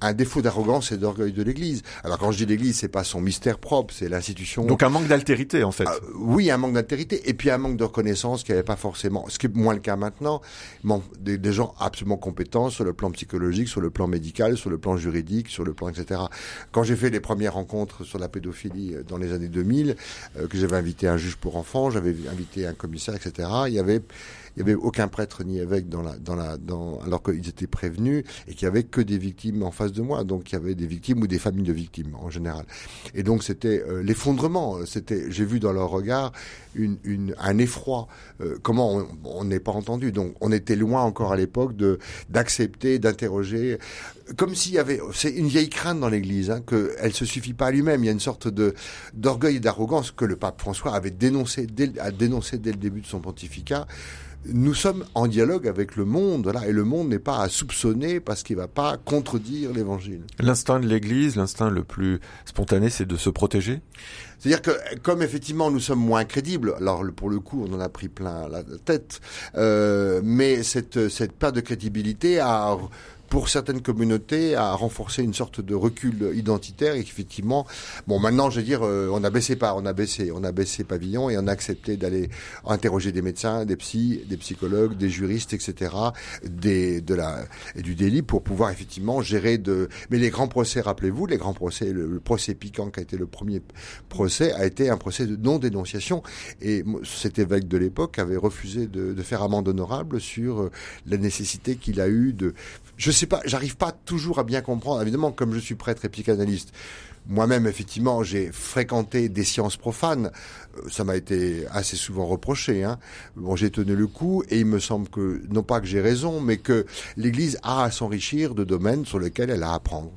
un défaut d'arrogance et d'orgueil de l'Église. Alors quand je dis l'Église, c'est pas son mystère propre, c'est l'institution. Donc un manque d'altérité en fait. Ah, oui, un manque d'altérité et puis un manque de reconnaissance qui n'avait pas forcément, ce qui est moins le cas maintenant maintenant, des, gens absolument compétents sur le plan psychologique, sur le plan médical, sur le plan juridique, sur le plan etc. Quand j'ai fait les premières rencontres sur la pédophilie euh, dans les années 2000, euh, que j'avais invité un juge pour enfants, j'avais invité un commissaire, etc. Il y avait il n'y avait aucun prêtre ni évêque dans la, alors qu'ils étaient prévenus et qu'il n'y avait que des victimes en face de moi. Donc il y avait des victimes ou des familles de victimes en général. Et donc c'était euh, l'effondrement. C'était, j'ai vu dans leur regard une, un effroi. Euh, comment on n'est pas entendu. Donc on était loin encore à l'époque d'accepter, d'interroger, comme s'il y avait, c'est une vieille crainte dans l'Église, hein, qu'elle se suffit pas à lui-même. Il y a une sorte de d'orgueil et d'arrogance que le pape François avait dénoncé, dès, a dénoncé dès le début de son pontificat nous sommes en dialogue avec le monde, là, et le monde n'est pas à soupçonner parce qu'il va pas contredire l'évangile. L'instinct de l'Église, l'instinct le plus spontané, c'est de se protéger? C'est-à-dire que comme effectivement nous sommes moins crédibles, alors pour le coup on en a pris plein la tête, euh, mais cette cette perte de crédibilité a pour certaines communautés, à renforcer une sorte de recul identitaire et qu'effectivement, bon, maintenant, je veux dire, euh, on a baissé pas, on a baissé, on a baissé pavillon et on a accepté d'aller interroger des médecins, des psys, des psychologues, des juristes, etc., des, de la, du délit pour pouvoir effectivement gérer de, mais les grands procès, rappelez-vous, les grands procès, le, procès piquant qui a été le premier procès a été un procès de non-dénonciation et cet évêque de l'époque avait refusé de, de faire amende honorable sur euh, la nécessité qu'il a eu de, je sais pas, j'arrive pas toujours à bien comprendre. Évidemment, comme je suis prêtre et psychanalyste, moi-même, effectivement, j'ai fréquenté des sciences profanes. Euh, ça m'a été assez souvent reproché. Hein. Bon, j'ai tenu le coup et il me semble que, non pas que j'ai raison, mais que l'Église a à s'enrichir de domaines sur lesquels elle a à apprendre.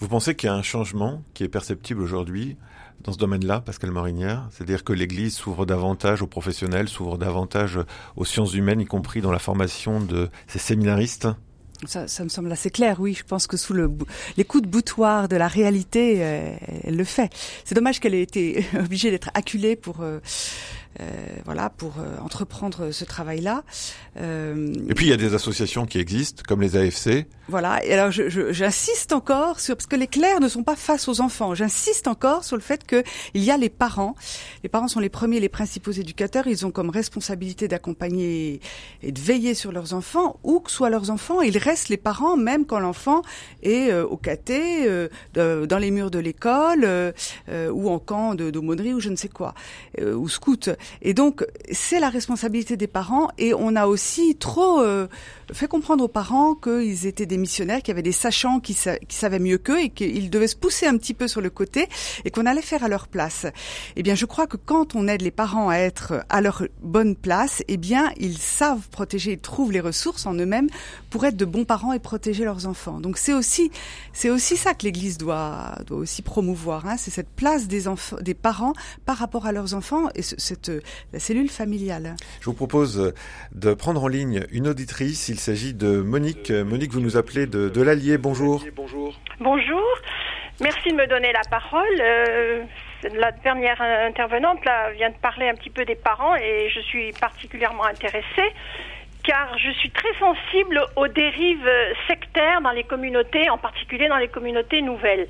Vous pensez qu'il y a un changement qui est perceptible aujourd'hui dans ce domaine-là, Pascal Marinière C'est-à-dire que l'Église s'ouvre davantage aux professionnels, s'ouvre davantage aux sciences humaines, y compris dans la formation de ses séminaristes? Ça, ça, me semble assez clair, oui. Je pense que sous le, les coups de boutoir de la réalité, euh, elle le fait. C'est dommage qu'elle ait été obligée d'être acculée pour euh, voilà, pour euh, entreprendre ce travail-là. Euh, et puis il y a des associations qui existent, comme les AFC. Voilà. Et alors j'insiste je, encore sur parce que les clercs ne sont pas face aux enfants. J'insiste encore sur le fait que il y a les parents. Les parents sont les premiers, les principaux éducateurs. Ils ont comme responsabilité d'accompagner et de veiller sur leurs enfants, où que soient leurs enfants. Ils restent les parents même quand l'enfant est au caté, dans les murs de l'école, ou en camp d'aumônerie ou je ne sais quoi, ou scout. Et donc, c'est la responsabilité des parents. Et on a aussi trop euh, fait comprendre aux parents qu'ils étaient des missionnaires, qu'il y avait des sachants qui, savaient mieux qu'eux et qu'ils devaient se pousser un petit peu sur le côté et qu'on allait faire à leur place. Eh bien, je crois que quand on aide les parents à être à leur bonne place, eh bien, ils savent protéger, ils trouvent les ressources en eux-mêmes pour être de bons parents et protéger leurs enfants. Donc, c'est aussi, c'est aussi ça que l'Église doit, doit aussi promouvoir. Hein, c'est cette place des enfants, des parents par rapport à leurs enfants et cette la cellule familiale. Je vous propose de prendre en ligne une auditrice. S'agit de Monique. Monique, vous nous appelez de, de l'Allier. Bonjour. Bonjour. Bonjour. Merci de me donner la parole. Euh, la dernière intervenante là, vient de parler un petit peu des parents et je suis particulièrement intéressée car je suis très sensible aux dérives sectaires dans les communautés, en particulier dans les communautés nouvelles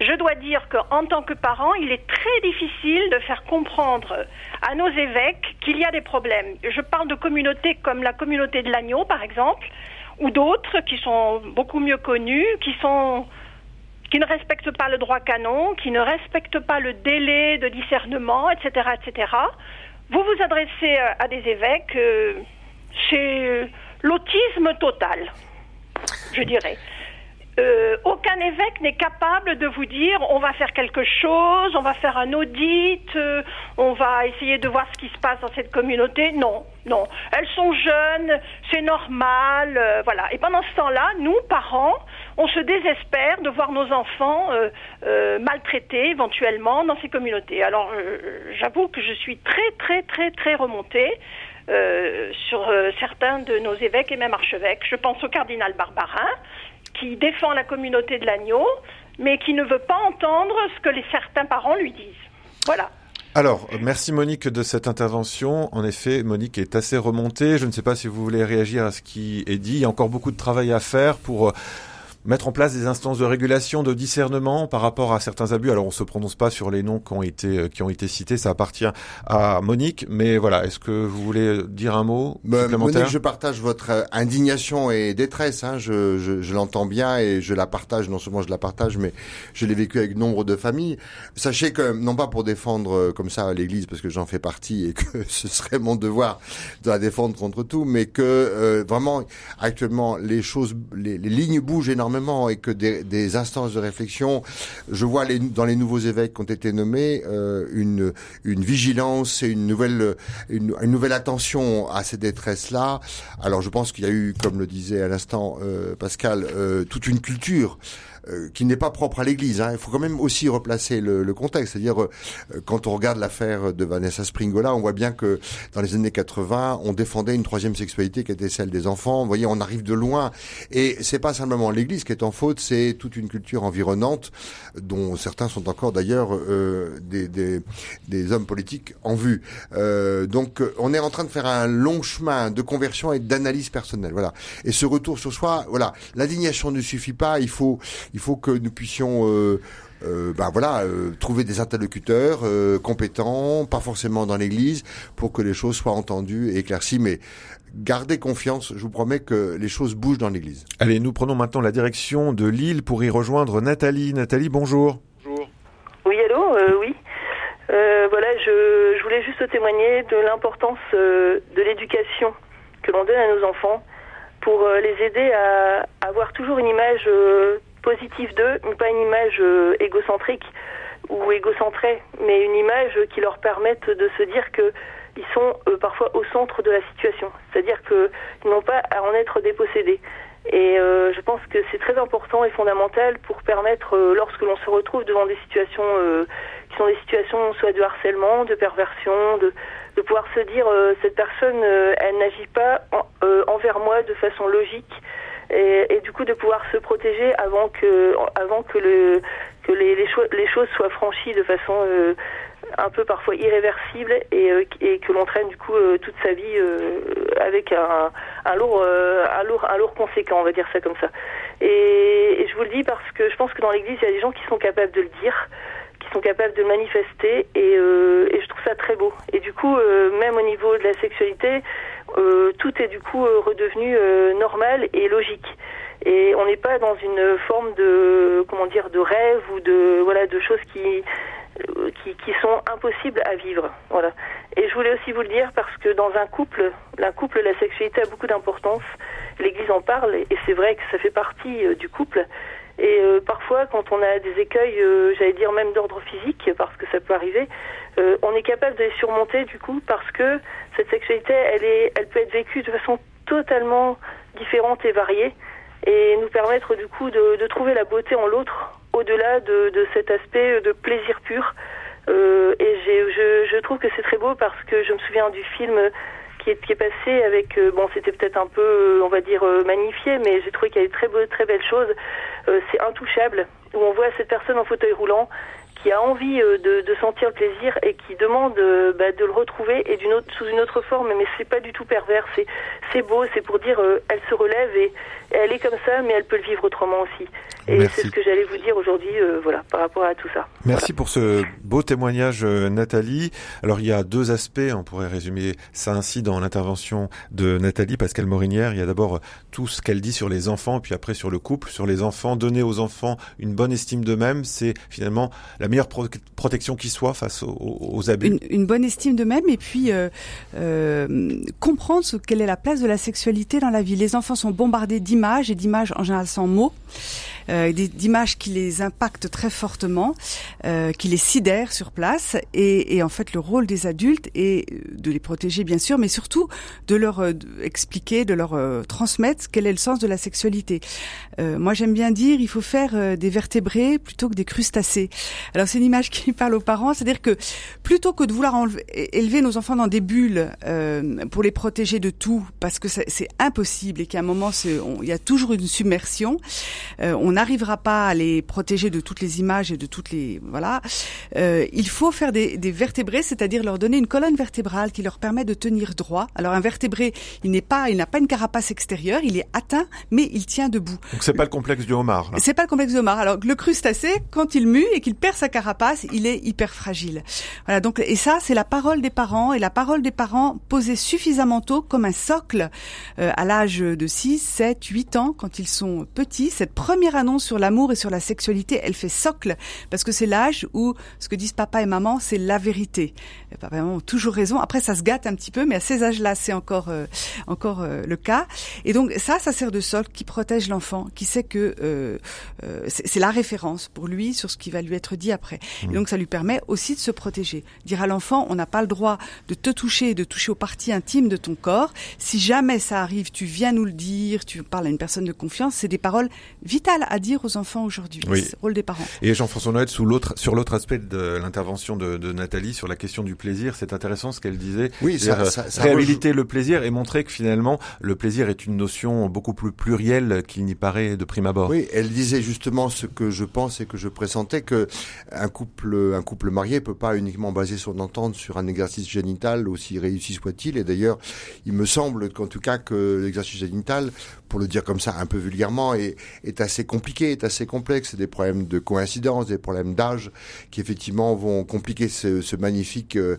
je dois dire qu'en tant que parent, il est très difficile de faire comprendre à nos évêques qu'il y a des problèmes. Je parle de communautés comme la communauté de l'agneau, par exemple, ou d'autres qui sont beaucoup mieux connues, qui ne respectent pas le droit canon, qui ne respectent pas le délai de discernement, etc., etc. Vous vous adressez à des évêques, euh, c'est l'autisme total, je dirais. Euh, aucun évêque n'est capable de vous dire on va faire quelque chose, on va faire un audit, euh, on va essayer de voir ce qui se passe dans cette communauté. Non, non. Elles sont jeunes, c'est normal, euh, voilà. Et pendant ce temps-là, nous, parents, on se désespère de voir nos enfants maltraités éventuellement dans ces communautés. Alors, j'avoue que je suis très, très, très, très remontée. sur certains de nos évêques et même archevêques. Je pense au cardinal Barbarin, qui défend la communauté de l'agneau, mais qui ne veut pas entendre ce que les certains parents lui disent. Voilà. Alors, merci Monique de cette intervention. En effet, Monique est assez remontée. Je ne sais pas si vous voulez réagir à ce qui est dit. Il y a encore beaucoup de travail à faire pour mettre en place des instances de régulation, de discernement par rapport à certains abus. Alors on se prononce pas sur les noms qui ont été euh, qui ont été cités, ça appartient à Monique. Mais voilà, est-ce que vous voulez dire un mot bah, Monique, je partage votre euh, indignation et détresse. Hein. Je, je, je l'entends bien et je la partage. Non seulement je la partage, mais je l'ai vécu avec nombre de familles. Sachez que non pas pour défendre euh, comme ça l'Église, parce que j'en fais partie et que ce serait mon devoir de la défendre contre tout, mais que vraiment actuellement les choses, les, les lignes bougent énormément et que des, instances de réflexion, je vois dans les nouveaux évêques qui ont été nommés euh, une, une vigilance et une nouvelle, une, nouvelle attention à ces détresses-là. Alors je pense qu'il y a eu, comme le disait à l'instant euh, Pascal, euh, toute une culture euh, qui n'est pas propre à l'Église. Hein. Il faut quand même aussi replacer le, le contexte. C'est-à-dire, euh, quand on regarde l'affaire de Vanessa Springola, on voit bien que dans les années 80, on défendait une troisième sexualité qui était celle des enfants. Vous voyez, on arrive de loin. Et c'est pas simplement l'Église qui est en faute, c'est toute une culture environnante, dont certains sont encore d'ailleurs euh, des, des, des, hommes politiques en vue. Euh, donc, on est en train de faire un long chemin de conversion et d'analyse personnelle. Voilà. Et ce retour sur soi, voilà, l'indignation ne suffit pas. Il faut, faut que nous puissions euh, euh, ben voilà, euh, trouver des interlocuteurs euh, compétents, pas forcément dans l'Église, pour que les choses soient entendues et éclaircies. Mais gardez confiance, je vous promets que les choses bougent dans l'Église. Allez, nous prenons maintenant la direction de Lille pour y rejoindre Nathalie. Nathalie, bonjour. Bonjour. Oui, allô, euh, oui. Euh, voilà, je, je, voulais juste témoigner de l'importance euh, de l'éducation que l'on donne à nos enfants pour les aider à, à avoir toujours une image positive d'eux, pas une image égocentrique ou égocentrée, mais une image qui leur permette de se dire que ils sont euh, parfois au centre de la situation, c'est-à-dire qu'ils n'ont pas à en être dépossédés. Et euh, je pense que c'est très important et fondamental pour permettre, euh, lorsque l'on se retrouve devant des situations euh, qui sont des situations soit de harcèlement, de perversion, de, de pouvoir se dire cette personne, elle n'agit pas en, envers moi de façon logique. Et, et, du coup de pouvoir se protéger avant que avant que le que les, les, cho les choses soient franchies de façon euh, un peu parfois irréversible et, euh, et que l'on traîne du coup euh, toute sa vie euh, avec un, un lourd un lourd un lourd conséquent on va dire ça comme ça. Et, et, je vous le dis parce que je pense que dans l'église il y a des gens qui sont capables de le dire qui sont capables de le manifester et, et je trouve ça très beau. Et du coup même au niveau de la sexualité tout est du coup redevenu normal et logique et on n'est pas dans une forme de comment dire de rêve ou de voilà de choses qui qui, sont impossibles à vivre. Voilà. Et je voulais aussi vous le dire parce que dans un couple, un couple, la sexualité a beaucoup d'importance. L'Église en parle et c'est vrai que ça fait partie euh, du couple. Et euh, parfois, quand on a des écueils, euh, j'allais dire même d'ordre physique, parce que ça peut arriver, euh, on est capable de les surmonter du coup parce que cette sexualité, elle est, elle peut être vécue de façon totalement différente et variée et nous permettre du coup de, de trouver la beauté en l'autre au-delà de, de, cet aspect de plaisir pur. Euh, et je, je, trouve que c'est très beau parce que je me souviens du film qui est, qui est passé avec, euh, bon, c'était peut-être un peu, euh, on va dire, euh, magnifié, mais j'ai trouvé qu'il y avait très, beau, très belles choses. C'est Intouchable, où on voit cette personne en fauteuil roulant qui a envie de, de, sentir le plaisir et qui demande bah, de le retrouver et d'une autre, sous une autre forme, mais c'est pas du tout pervers, c'est c'est beau, c'est pour dire elle se relève et elle est comme ça, mais elle peut le vivre autrement aussi. Et c'est ce que j'allais vous dire aujourd'hui, euh, voilà, par rapport à tout ça. Merci voilà. pour ce beau témoignage, Nathalie. Alors il y a deux aspects, on pourrait résumer ça ainsi dans l'intervention de Nathalie Pascal Morinière. Il y a d'abord tout ce qu'elle dit sur les enfants, puis après sur le couple, sur les enfants. Donner aux enfants une bonne estime d'eux-mêmes, c'est finalement la meilleure pro protection qui soit face aux, abus. Une, une, bonne estime d'eux-mêmes et puis euh, euh, comprendre ce, quelle est la place de la sexualité dans la vie. Les enfants sont bombardés d'images et d'images en général sans mots euh, d'images qui les impactent très fortement, euh, qui les sidèrent sur place. Et, et, en fait, le rôle des adultes est de les protéger, bien sûr, mais surtout de leur euh, expliquer, de leur euh, transmettre quel est le sens de la sexualité. Euh, moi, j'aime bien dire, il faut faire des vertébrés plutôt que des crustacés. Alors, c'est une image qui parle aux parents, c'est-à-dire que plutôt que de vouloir élever nos enfants dans des bulles pour les protéger de tout, parce que c'est impossible et qu'à un moment, il y a toujours une submersion, on n'arrivera pas à les protéger de toutes les images et de toutes les voilà. Euh, il faut faire des, des vertébrés, c'est-à-dire leur donner une colonne vertébrale qui leur permet de tenir droit. Alors un vertébré, il n'est pas, il n'a pas une carapace extérieure, il est atteint, mais il tient debout. Donc c'est pas le complexe du homard. C'est pas le complexe du homard. Alors le crustacé, quand il mue et qu'il perd sa carapace, il est hyper fragile. Voilà. Donc et ça, c'est la parole des parents et la parole des parents posée suffisamment tôt comme un socle euh, à l'âge de 6, 7, 8 ans quand ils sont petits. Cette première annonce sur l'amour et sur la sexualité, elle fait socle parce que c'est l'âge où ce que disent papa et maman, c'est la vérité. Et papa et maman ont toujours raison. Après, ça se gâte un petit peu, mais à ces âges-là, c'est encore euh, encore euh, le cas. Et donc ça, ça sert de socle qui protège l'enfant, qui sait que euh, c'est la référence pour lui sur ce qui va lui être dit après. Mmh. Et donc ça lui permet aussi de se protéger. Dire à l'enfant, on n'a pas le droit de te toucher, de toucher aux parties intimes de ton corps. Si jamais ça arrive, tu viens nous le dire, tu parles à une personne de confiance. C'est des paroles vitales à à dire aux enfants aujourd'hui. Oui. C'est le rôle des parents. Et Jean-François Noël, sous l'autre, sur l'autre aspect de l'intervention de, de Nathalie sur la question du plaisir, c'est intéressant ce qu'elle disait. Oui, ça, C'est-à-dire, ça, ça réhabiliter le plaisir et montrer que finalement le plaisir est une notion beaucoup plus plurielle qu'il n'y paraît de prime abord. Oui, elle disait justement ce que je pense et que je pressentais que un couple, un couple marié peut pas uniquement baser son entente sur un exercice génital aussi réussi soit-il. Et d'ailleurs, il me semble qu'en tout cas que l'exercice génital, pour le dire comme ça un peu vulgairement, est, est assez compliqué, est assez complexe. C'est des problèmes de coïncidence, des problèmes d'âge qui effectivement vont compliquer ce, ce magnifique. euh,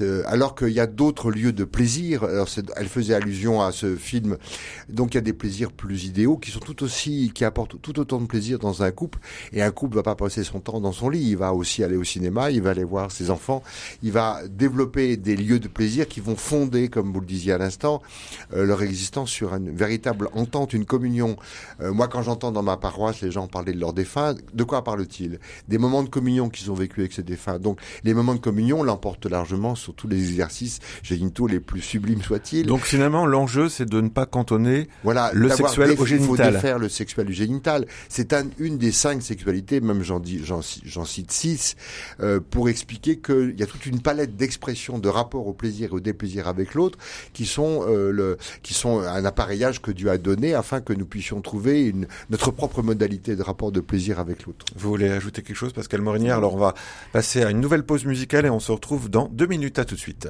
euh, alors qu'il y a d'autres lieux de plaisir. Alors, elle faisait allusion à ce film. Donc il y a des plaisirs plus idéaux qui sont tout aussi, qui apportent tout autant de plaisir dans un couple. Et un couple va pas passer son temps dans son lit. Il va aussi aller au cinéma. Il va aller voir ses enfants. Il va développer des lieux de plaisir qui vont fonder, comme vous le disiez à l'instant, euh, leur existence sur une véritable entente, une communion. Euh, moi, quand j'entends dans ma paroisse les gens parler de leurs défunts, de quoi parlent-ils Des moments de communion qu'ils ont vécu avec ces défunts. Donc, les moments de communion l'emportent largement sur tous les exercices génitaux les plus sublimes soient-ils. Donc finalement, l'enjeu, c'est de ne pas cantonner Voilà, le sexuel au Il faut génital. défaire le sexuel du génital. C'est un- une des cinq sexualités, même j'en dis, j'en, ci- j'en cite six, euh, pour expliquer qu'il y a toute une palette d'expressions de rapport au plaisir et au déplaisir avec l'autre qui sont euh, le, qui sont un appareillage que Dieu a donné afin que nous puissions trouver notre propre modalité de rapport de plaisir avec l'autre. Vous voulez ajouter quelque chose, Pascal Morinière Alors on va passer à une nouvelle pause musicale et on se retrouve dans deux minutes. À tout de suite.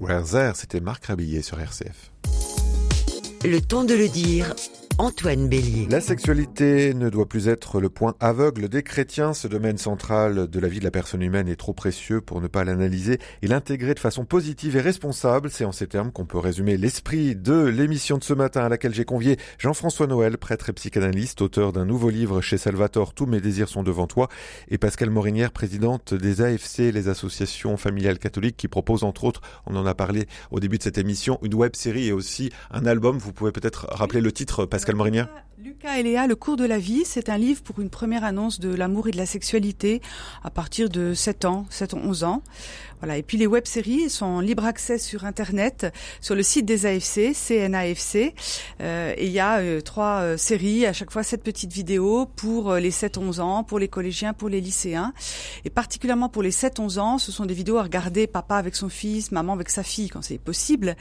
Were There, c'était Marc Rabillet sur RCF. Le temps de le dire, Antoine Bélier. La sexualité ne doit plus être le point aveugle des chrétiens. Ce domaine central de la vie de la personne humaine est trop précieux pour ne pas l'analyser et l'intégrer de façon positive et responsable. C'est en ces termes qu'on peut résumer l'esprit de l'émission de ce matin à laquelle j'ai convié Jean-François Noël, prêtre et psychanalyste, auteur d'un nouveau livre chez Salvatore, Tous mes désirs sont devant toi, et Pascal Morinière, présidente des AFC, les associations familiales catholiques, qui propose entre autres, on en a parlé au début de cette émission, une web série et aussi un album. Vous pouvez peut-être rappeler le titre, Pascal Lucas et Léa, le cours de la vie, c'est un livre pour une première annonce de l'amour et de la sexualité à partir de 7 ans, 7 ou 11 ans. Voilà. Et puis les web-séries sont en libre accès sur Internet, sur le site des AFC, CNAFC. Euh, et il y a euh, trois euh, séries, à chaque fois sept petites vidéos pour euh, les 7-11 ans, pour les collégiens, pour les lycéens. Et particulièrement pour les 7-11 ans, ce sont des vidéos à regarder papa avec son fils, maman avec sa fille quand c'est possible.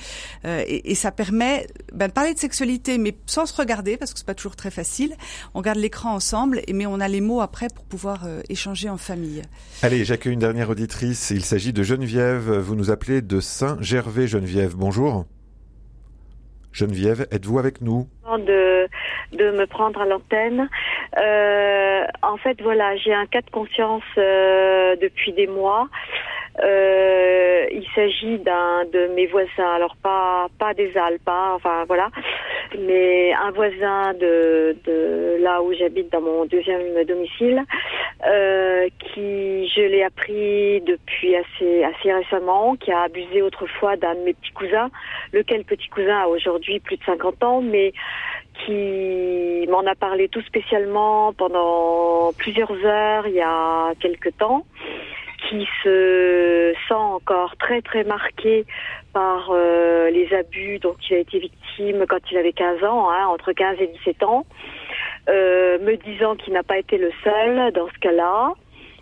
Et, et, ça permet ben, de parler de sexualité, mais sans se regarder, parce que c'est pas toujours très facile. On garde l'écran ensemble, mais on a les mots après pour pouvoir échanger en famille. Allez, j'accueille une dernière auditrice. Il s'agit de Geneviève. Vous nous appelez de Saint-Gervais, Geneviève. Bonjour. Geneviève, êtes-vous avec nous? De, de me prendre à l'antenne. Euh, en fait, voilà, j'ai un cas de conscience euh, depuis des mois. Euh, il s'agit d'un de mes voisins, alors pas pas des Alpes, hein, enfin voilà, mais un voisin de, de là où j'habite dans mon deuxième domicile, euh, qui je l'ai appris depuis assez assez récemment, qui a abusé autrefois d'un de mes petits cousins, lequel petit cousin a aujourd'hui plus de 50 ans, mais qui m'en a parlé tout spécialement pendant plusieurs heures il y a quelque temps qui se sent encore très très marqué par euh, les abus dont il a été victime quand il avait 15 ans, hein, entre 15 et 17 ans, euh, me disant qu'il n'a pas été le seul dans ce cas-là.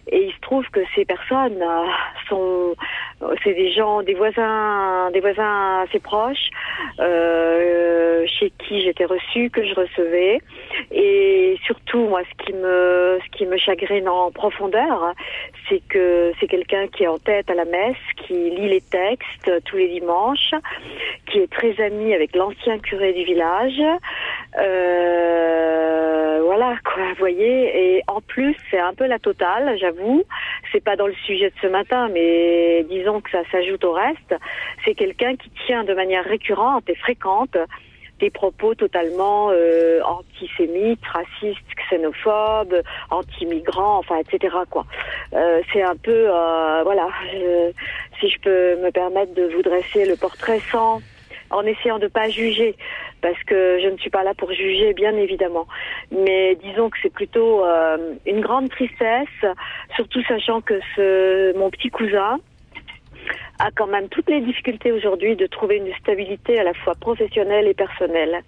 Et il se trouve que ces personnes euh, sont, c'est des gens, des voisins, des voisins assez proches, euh, chez qui j'étais reçue, que je recevais. Et surtout, moi, ce qui me, ce qui me chagrine en profondeur, c'est que c'est quelqu'un qui est en tête à la messe, qui lit les textes tous les dimanches, qui est très ami avec l'ancien curé du village. Euh, voilà, quoi, vous voyez. Et en plus, c'est un peu la totale, j'avoue. C'est pas dans le sujet de ce matin, mais disons que ça s'ajoute au reste. C'est quelqu'un qui tient de manière récurrente et fréquente des propos totalement euh, antisémites, racistes, xénophobes, anti-migrants, enfin, etc. Quoi. Euh, c'est un peu, euh, voilà, si je peux me permettre de vous dresser le portrait sans, en essayant de pas juger, parce que je ne suis pas là pour juger, bien évidemment. Mais disons que c'est plutôt euh, une grande tristesse, surtout sachant que ce, mon petit cousin, a quand même toutes les difficultés aujourd'hui de trouver une stabilité à la fois professionnelle et personnelle.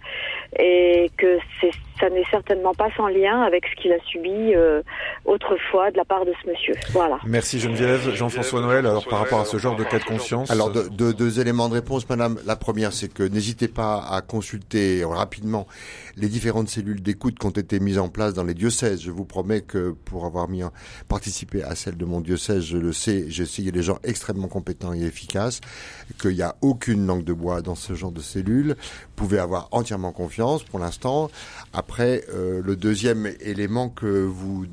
Et que c'est, ça n'est certainement pas sans lien avec ce qu'il a subi euh, autrefois de la part de ce monsieur. Voilà. Merci Geneviève. Jean-François Noël, alors par rapport à ce genre de cas de conscience. Alors deux, deux, deux éléments de réponse, madame. La première, c'est que n'hésitez pas à consulter rapidement les différentes cellules d'écoute qui ont été mises en place dans les diocèses. Je vous promets que pour avoir mis en, participé à celle de mon diocèse, je le sais, j'ai essayé des gens extrêmement compétents et efficaces, qu'il n'y a aucune langue de bois dans ce genre de cellules. Vous pouvez avoir entièrement confiance pour l'instant. Après, euh, le deuxième élément que vous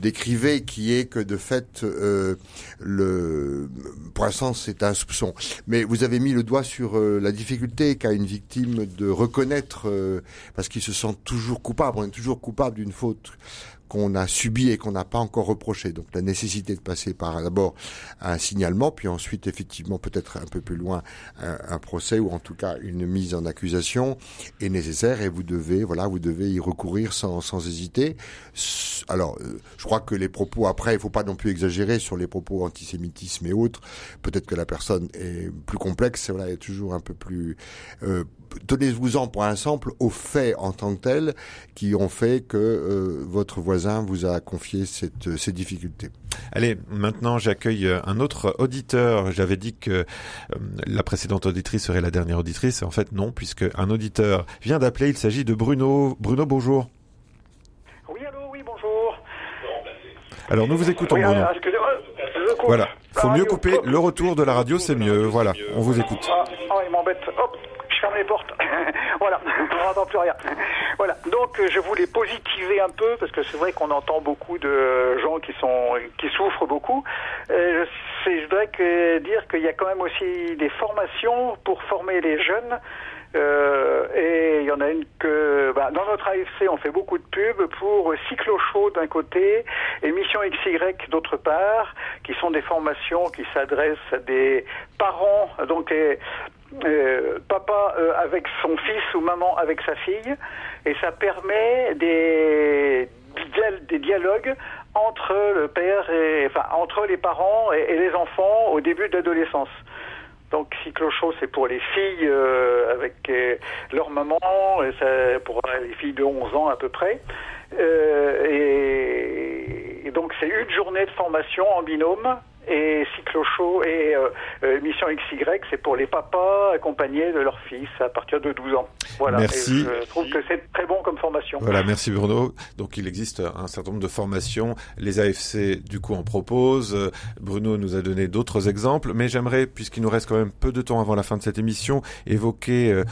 décrivez qui est que de fait euh, le pour l'instant c'est un soupçon mais vous avez mis le doigt sur euh, la difficulté qu'a une victime de reconnaître parce qu'il se sent toujours coupable on est toujours coupable d'une faute qu'on a subi et qu'on n'a pas encore reproché. Donc la nécessité de passer par d'abord un signalement, puis ensuite effectivement peut-être un peu plus loin un, procès ou en tout cas une mise en accusation est nécessaire et vous devez voilà vous devez y recourir sans, sans hésiter. Alors je crois que les propos après il faut pas non plus exagérer sur les propos antisémitisme et autres. Peut-être que la personne est plus complexe, voilà est toujours un peu plus euh, tenez-vous-en pour un exemple aux faits en tant que tels qui ont fait que euh, votre voisin vous a confié cette, euh, ces difficultés. Allez, maintenant j'accueille un autre auditeur. J'avais dit que euh, la précédente auditrice serait la dernière auditrice. En fait, non, puisque un auditeur vient d'appeler. Il s'agit de Bruno. Bruno, bonjour. Oui, allô, oui, bonjour. Alors nous vous écoutons, oui, Bruno. ah. Voilà, faut mieux radio. couper le retour de la radio, c'est mieux. Voilà, on vous écoute. Ah, ah, il m'embête. Hop, les portes. voilà, on n'entend plus rien. Voilà, donc euh, je voulais positiver un peu parce que c'est vrai qu'on entend beaucoup de gens qui sont qui souffrent beaucoup. Euh, je, voudrais que, dire qu'il y a quand même aussi des formations pour former les jeunes. Euh, et il y en a une que bah, dans notre AFC on fait beaucoup de pubs pour Cyclo Chaud d'un côté et Mission XY d'autre part, qui sont des formations qui s'adressent à des parents donc et, euh, papa euh, avec son fils ou maman avec sa fille, et ça permet des, des dialogues entre le père et enfin entre les parents et, les enfants au début de l'adolescence. Donc cyclo-chaud, c'est pour les filles euh, avec euh, leur maman, et pour les filles de 11 ans à peu près. Euh, et, et donc c'est une journée de formation en binôme. Et cyclo-chaud et euh, euh, mission XY, c'est pour les papas accompagnés de leur fils à partir de 12 ans. Voilà. Merci. Et je trouve que c'est très bon comme formation. Voilà, merci Bruno. Donc il existe un certain nombre de formations. Les AFC, du coup, en proposent. Bruno nous a donné d'autres exemples. Mais j'aimerais, puisqu'il nous reste quand même peu de temps avant la fin de cette émission, évoquer... euh,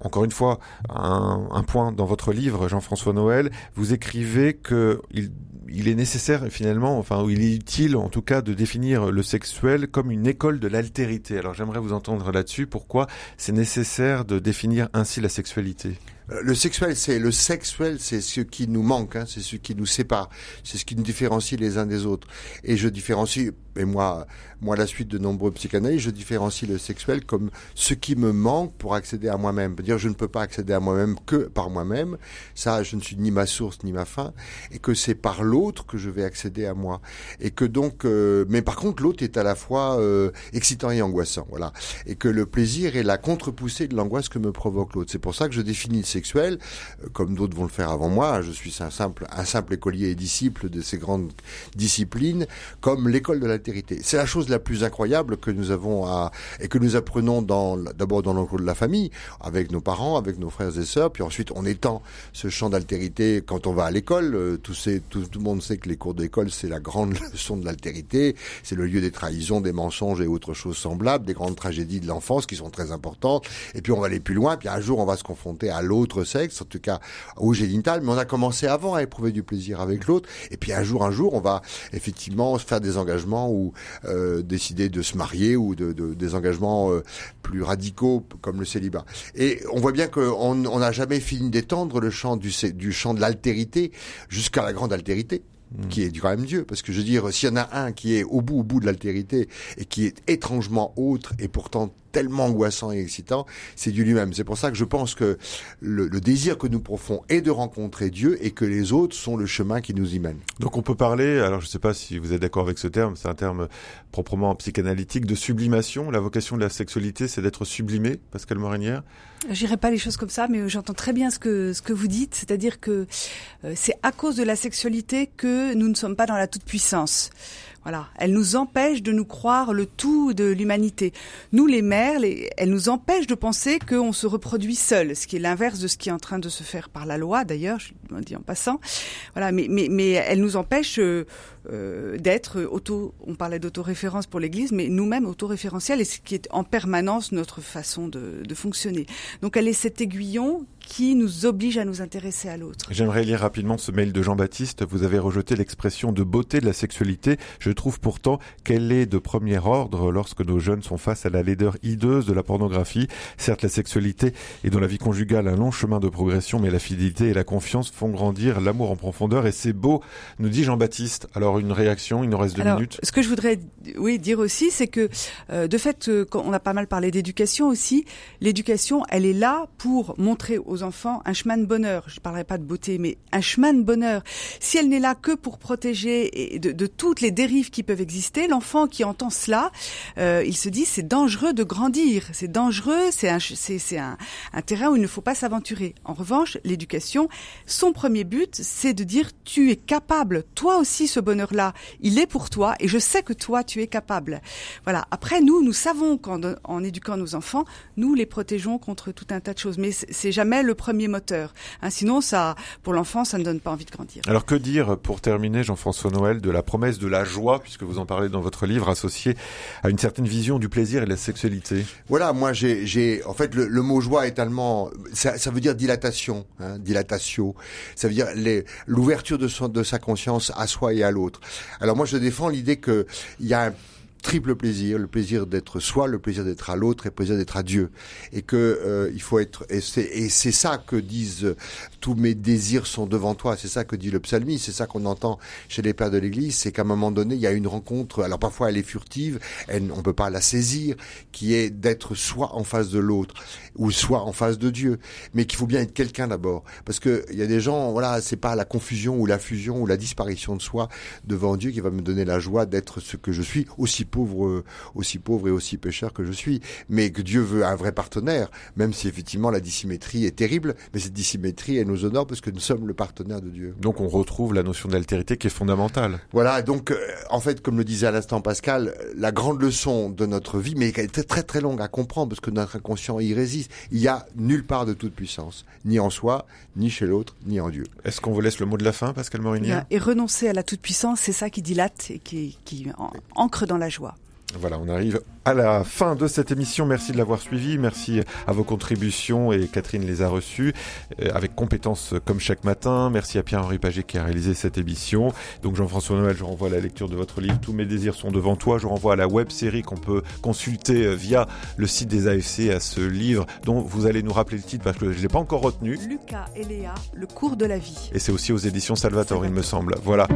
encore une fois, un, un point dans votre livre, Jean-François Noël, vous écrivez que il, il est nécessaire finalement, enfin, il est utile en tout cas de définir le sexuel comme une école de l'altérité. Alors j'aimerais vous entendre là-dessus. Pourquoi c'est nécessaire de définir ainsi la sexualité? Le sexuel, c'est le sexuel, c'est ce qui nous manque, hein, c'est ce qui nous sépare, c'est ce qui nous différencie les uns des autres. Et je différencie, et moi, moi, à la suite de nombreux psychanalystes, je différencie le sexuel comme ce qui me manque pour accéder à moi-même. Dire, je ne peux pas accéder à moi-même que par moi-même. Ça, je ne suis ni ma source ni ma fin, et que c'est par l'autre que je vais accéder à moi. Et que donc, euh, mais par contre, l'autre est à la fois euh, excitant et angoissant, voilà. Et que le plaisir est la contre-poussée de l'angoisse que me provoque l'autre. C'est pour ça que je définis le euh, comme d'autres vont le faire avant moi. Je suis un simple, un simple écolier et disciple de ces grandes disciplines, comme l'école de l'altérité. C'est la chose la plus incroyable que nous avons et que nous apprenons d'abord dans le cours de la famille, avec nos parents, avec nos frères et sœurs, puis ensuite on étend ce champ d'altérité quand on va à l'école. Euh, Tout, tout, tout le monde sait que les cours d'école c'est la grande leçon de l'altérité, c'est le lieu des trahisons, des mensonges et autres choses semblables, des grandes tragédies de l'enfance qui sont très importantes. Et puis on va aller plus loin, puis un jour on va se confronter à l'autre sexe, en tout cas au génital, mais on a commencé avant à éprouver du plaisir avec l'autre. Et puis un jour, un jour, on va effectivement faire des engagements ou euh, décider de se marier ou de, de- des engagements euh, plus radicaux comme le célibat. Et on voit bien qu'on on n'a jamais fini d'étendre le champ du, champ de l'altérité jusqu'à la grande altérité qui est quand même Dieu. Parce que je veux dire, s'il y en a un qui est au bout, au bout de l'altérité et qui est étrangement autre et pourtant tellement angoissant et excitant, c'est Dieu lui-même. C'est pour ça que je pense que le, le désir que nous profond est de rencontrer Dieu et que les autres sont le chemin qui nous y mène. Donc on peut parler, alors je ne sais pas si vous êtes d'accord avec ce terme, c'est un terme proprement psychanalytique, de sublimation. La vocation de la sexualité, c'est d'être sublimé, Pascal Morinière J'irai pas les choses comme ça, mais j'entends très bien ce que ce que vous dites, c'est-à-dire que euh, c'est à cause de la sexualité que nous ne sommes pas dans la toute puissance. Voilà, elle nous empêche de nous croire le tout de l'humanité. Nous, les mères, elle nous empêche de penser qu'on se reproduit seul, ce qui est l'inverse de ce qui est en train de se faire par la loi, d'ailleurs, je le dis en passant. Voilà, mais elle nous empêche euh, euh, d'être auto. On parlait d'autoréférence pour l'Église, mais nous-mêmes autoréférentiels, et ce qui est en permanence notre façon de, de fonctionner. Donc, elle est cet aiguillon qui nous oblige à nous intéresser à l'autre. J'aimerais lire rapidement ce mail de Jean-Baptiste. Vous avez rejeté l'expression de beauté de la sexualité. Je trouve pourtant qu'elle est de premier ordre lorsque nos jeunes sont face à la laideur hideuse de la pornographie. Certes, la sexualité est dans la vie conjugale un long chemin de progression, mais la fidélité et la confiance font grandir l'amour en profondeur et c'est beau, nous dit Jean-Baptiste. Alors une réaction, il nous reste deux Alors, minutes. Ce que je voudrais oui dire aussi, c'est que euh, de fait, euh, quand on a pas mal parlé d'éducation aussi, l'éducation, elle est là pour montrer aux enfants un chemin de bonheur. Je parlerai pas de beauté, mais un chemin de bonheur. Si elle n'est là que pour protéger de, toutes les dérives qui peuvent exister, l'enfant qui entend cela, euh, il se dit c'est dangereux de grandir, c'est dangereux, c'est un, terrain où il ne faut pas s'aventurer. En revanche, l'éducation, son premier but, c'est de dire tu es capable, toi aussi ce bonheur-là, il est pour toi et je sais que toi tu es capable. Voilà. Après nous, nous savons qu'en en éduquant nos enfants, nous les protégeons contre tout un tas de choses, mais c'est jamais le premier moteur. Hein, sinon, ça, pour l'enfant, ça ne donne pas envie de grandir. Alors que dire pour terminer, Jean-François Noël, de la promesse de la joie, puisque vous en parlez dans votre livre, associée à une certaine vision du plaisir et de la sexualité? Voilà, moi j'ai, j'ai, en fait, le, le mot joie est allemand, ça, ça veut dire dilatation, hein, dilatatio. Ça veut dire les- l'ouverture de, son- de sa conscience à soi et à l'autre. Alors moi je défends l'idée que il y a un triple plaisir, le plaisir d'être soi, le plaisir d'être à l'autre et le plaisir d'être à Dieu. Et que euh, il faut être et c'est ça que disent euh, tous mes désirs sont devant toi, c'est ça que dit le psalmiste, c'est ça qu'on entend chez les pères de l'église, c'est qu'à un moment donné, il y a une rencontre, alors parfois elle est furtive, elle, on peut pas la saisir, qui est d'être soit en face de l'autre ou soit en face de Dieu, mais qu'il faut bien être quelqu'un d'abord. Parce que il y a des gens voilà, c'est pas la confusion ou la fusion ou la disparition de soi devant Dieu qui va me donner la joie d'être ce que je suis aussi pauvre, aussi pauvre et aussi pécheur que je suis, mais que Dieu veut un vrai partenaire, même si effectivement la dissymétrie est terrible, mais cette dissymétrie, elle nous honore parce que nous sommes le partenaire de Dieu. Donc on retrouve la notion d'altérité qui est fondamentale. Voilà, donc euh, en fait, comme le disait à l'instant Pascal, la grande leçon de notre vie, mais qui est très très longue à comprendre parce que notre inconscient y résiste, il y a nulle part de toute puissance, ni en soi, ni chez l'autre, ni en Dieu. Est-ce qu'on vous laisse le mot de la fin, Pascal Morinier? Et renoncer à la toute puissance, c'est ça qui dilate et qui, qui ancre dans la joie. Voilà, on arrive à la fin de cette émission. Merci de l'avoir suivi. Merci à vos contributions et Catherine les a reçues euh, avec compétence comme chaque matin. Merci à Pierre-Henri Paget qui a réalisé cette émission. Donc Jean-François Noël, je renvoie à la lecture de votre livre Tous mes désirs sont devant toi. Je renvoie à la web série qu'on peut consulter euh, via le site des AFC à ce livre dont vous allez nous rappeler le titre parce que je ne l'ai pas encore retenu. Lucas et Léa, le cours de la vie. Et c'est aussi aux éditions Salvatore, il me semble. Voilà.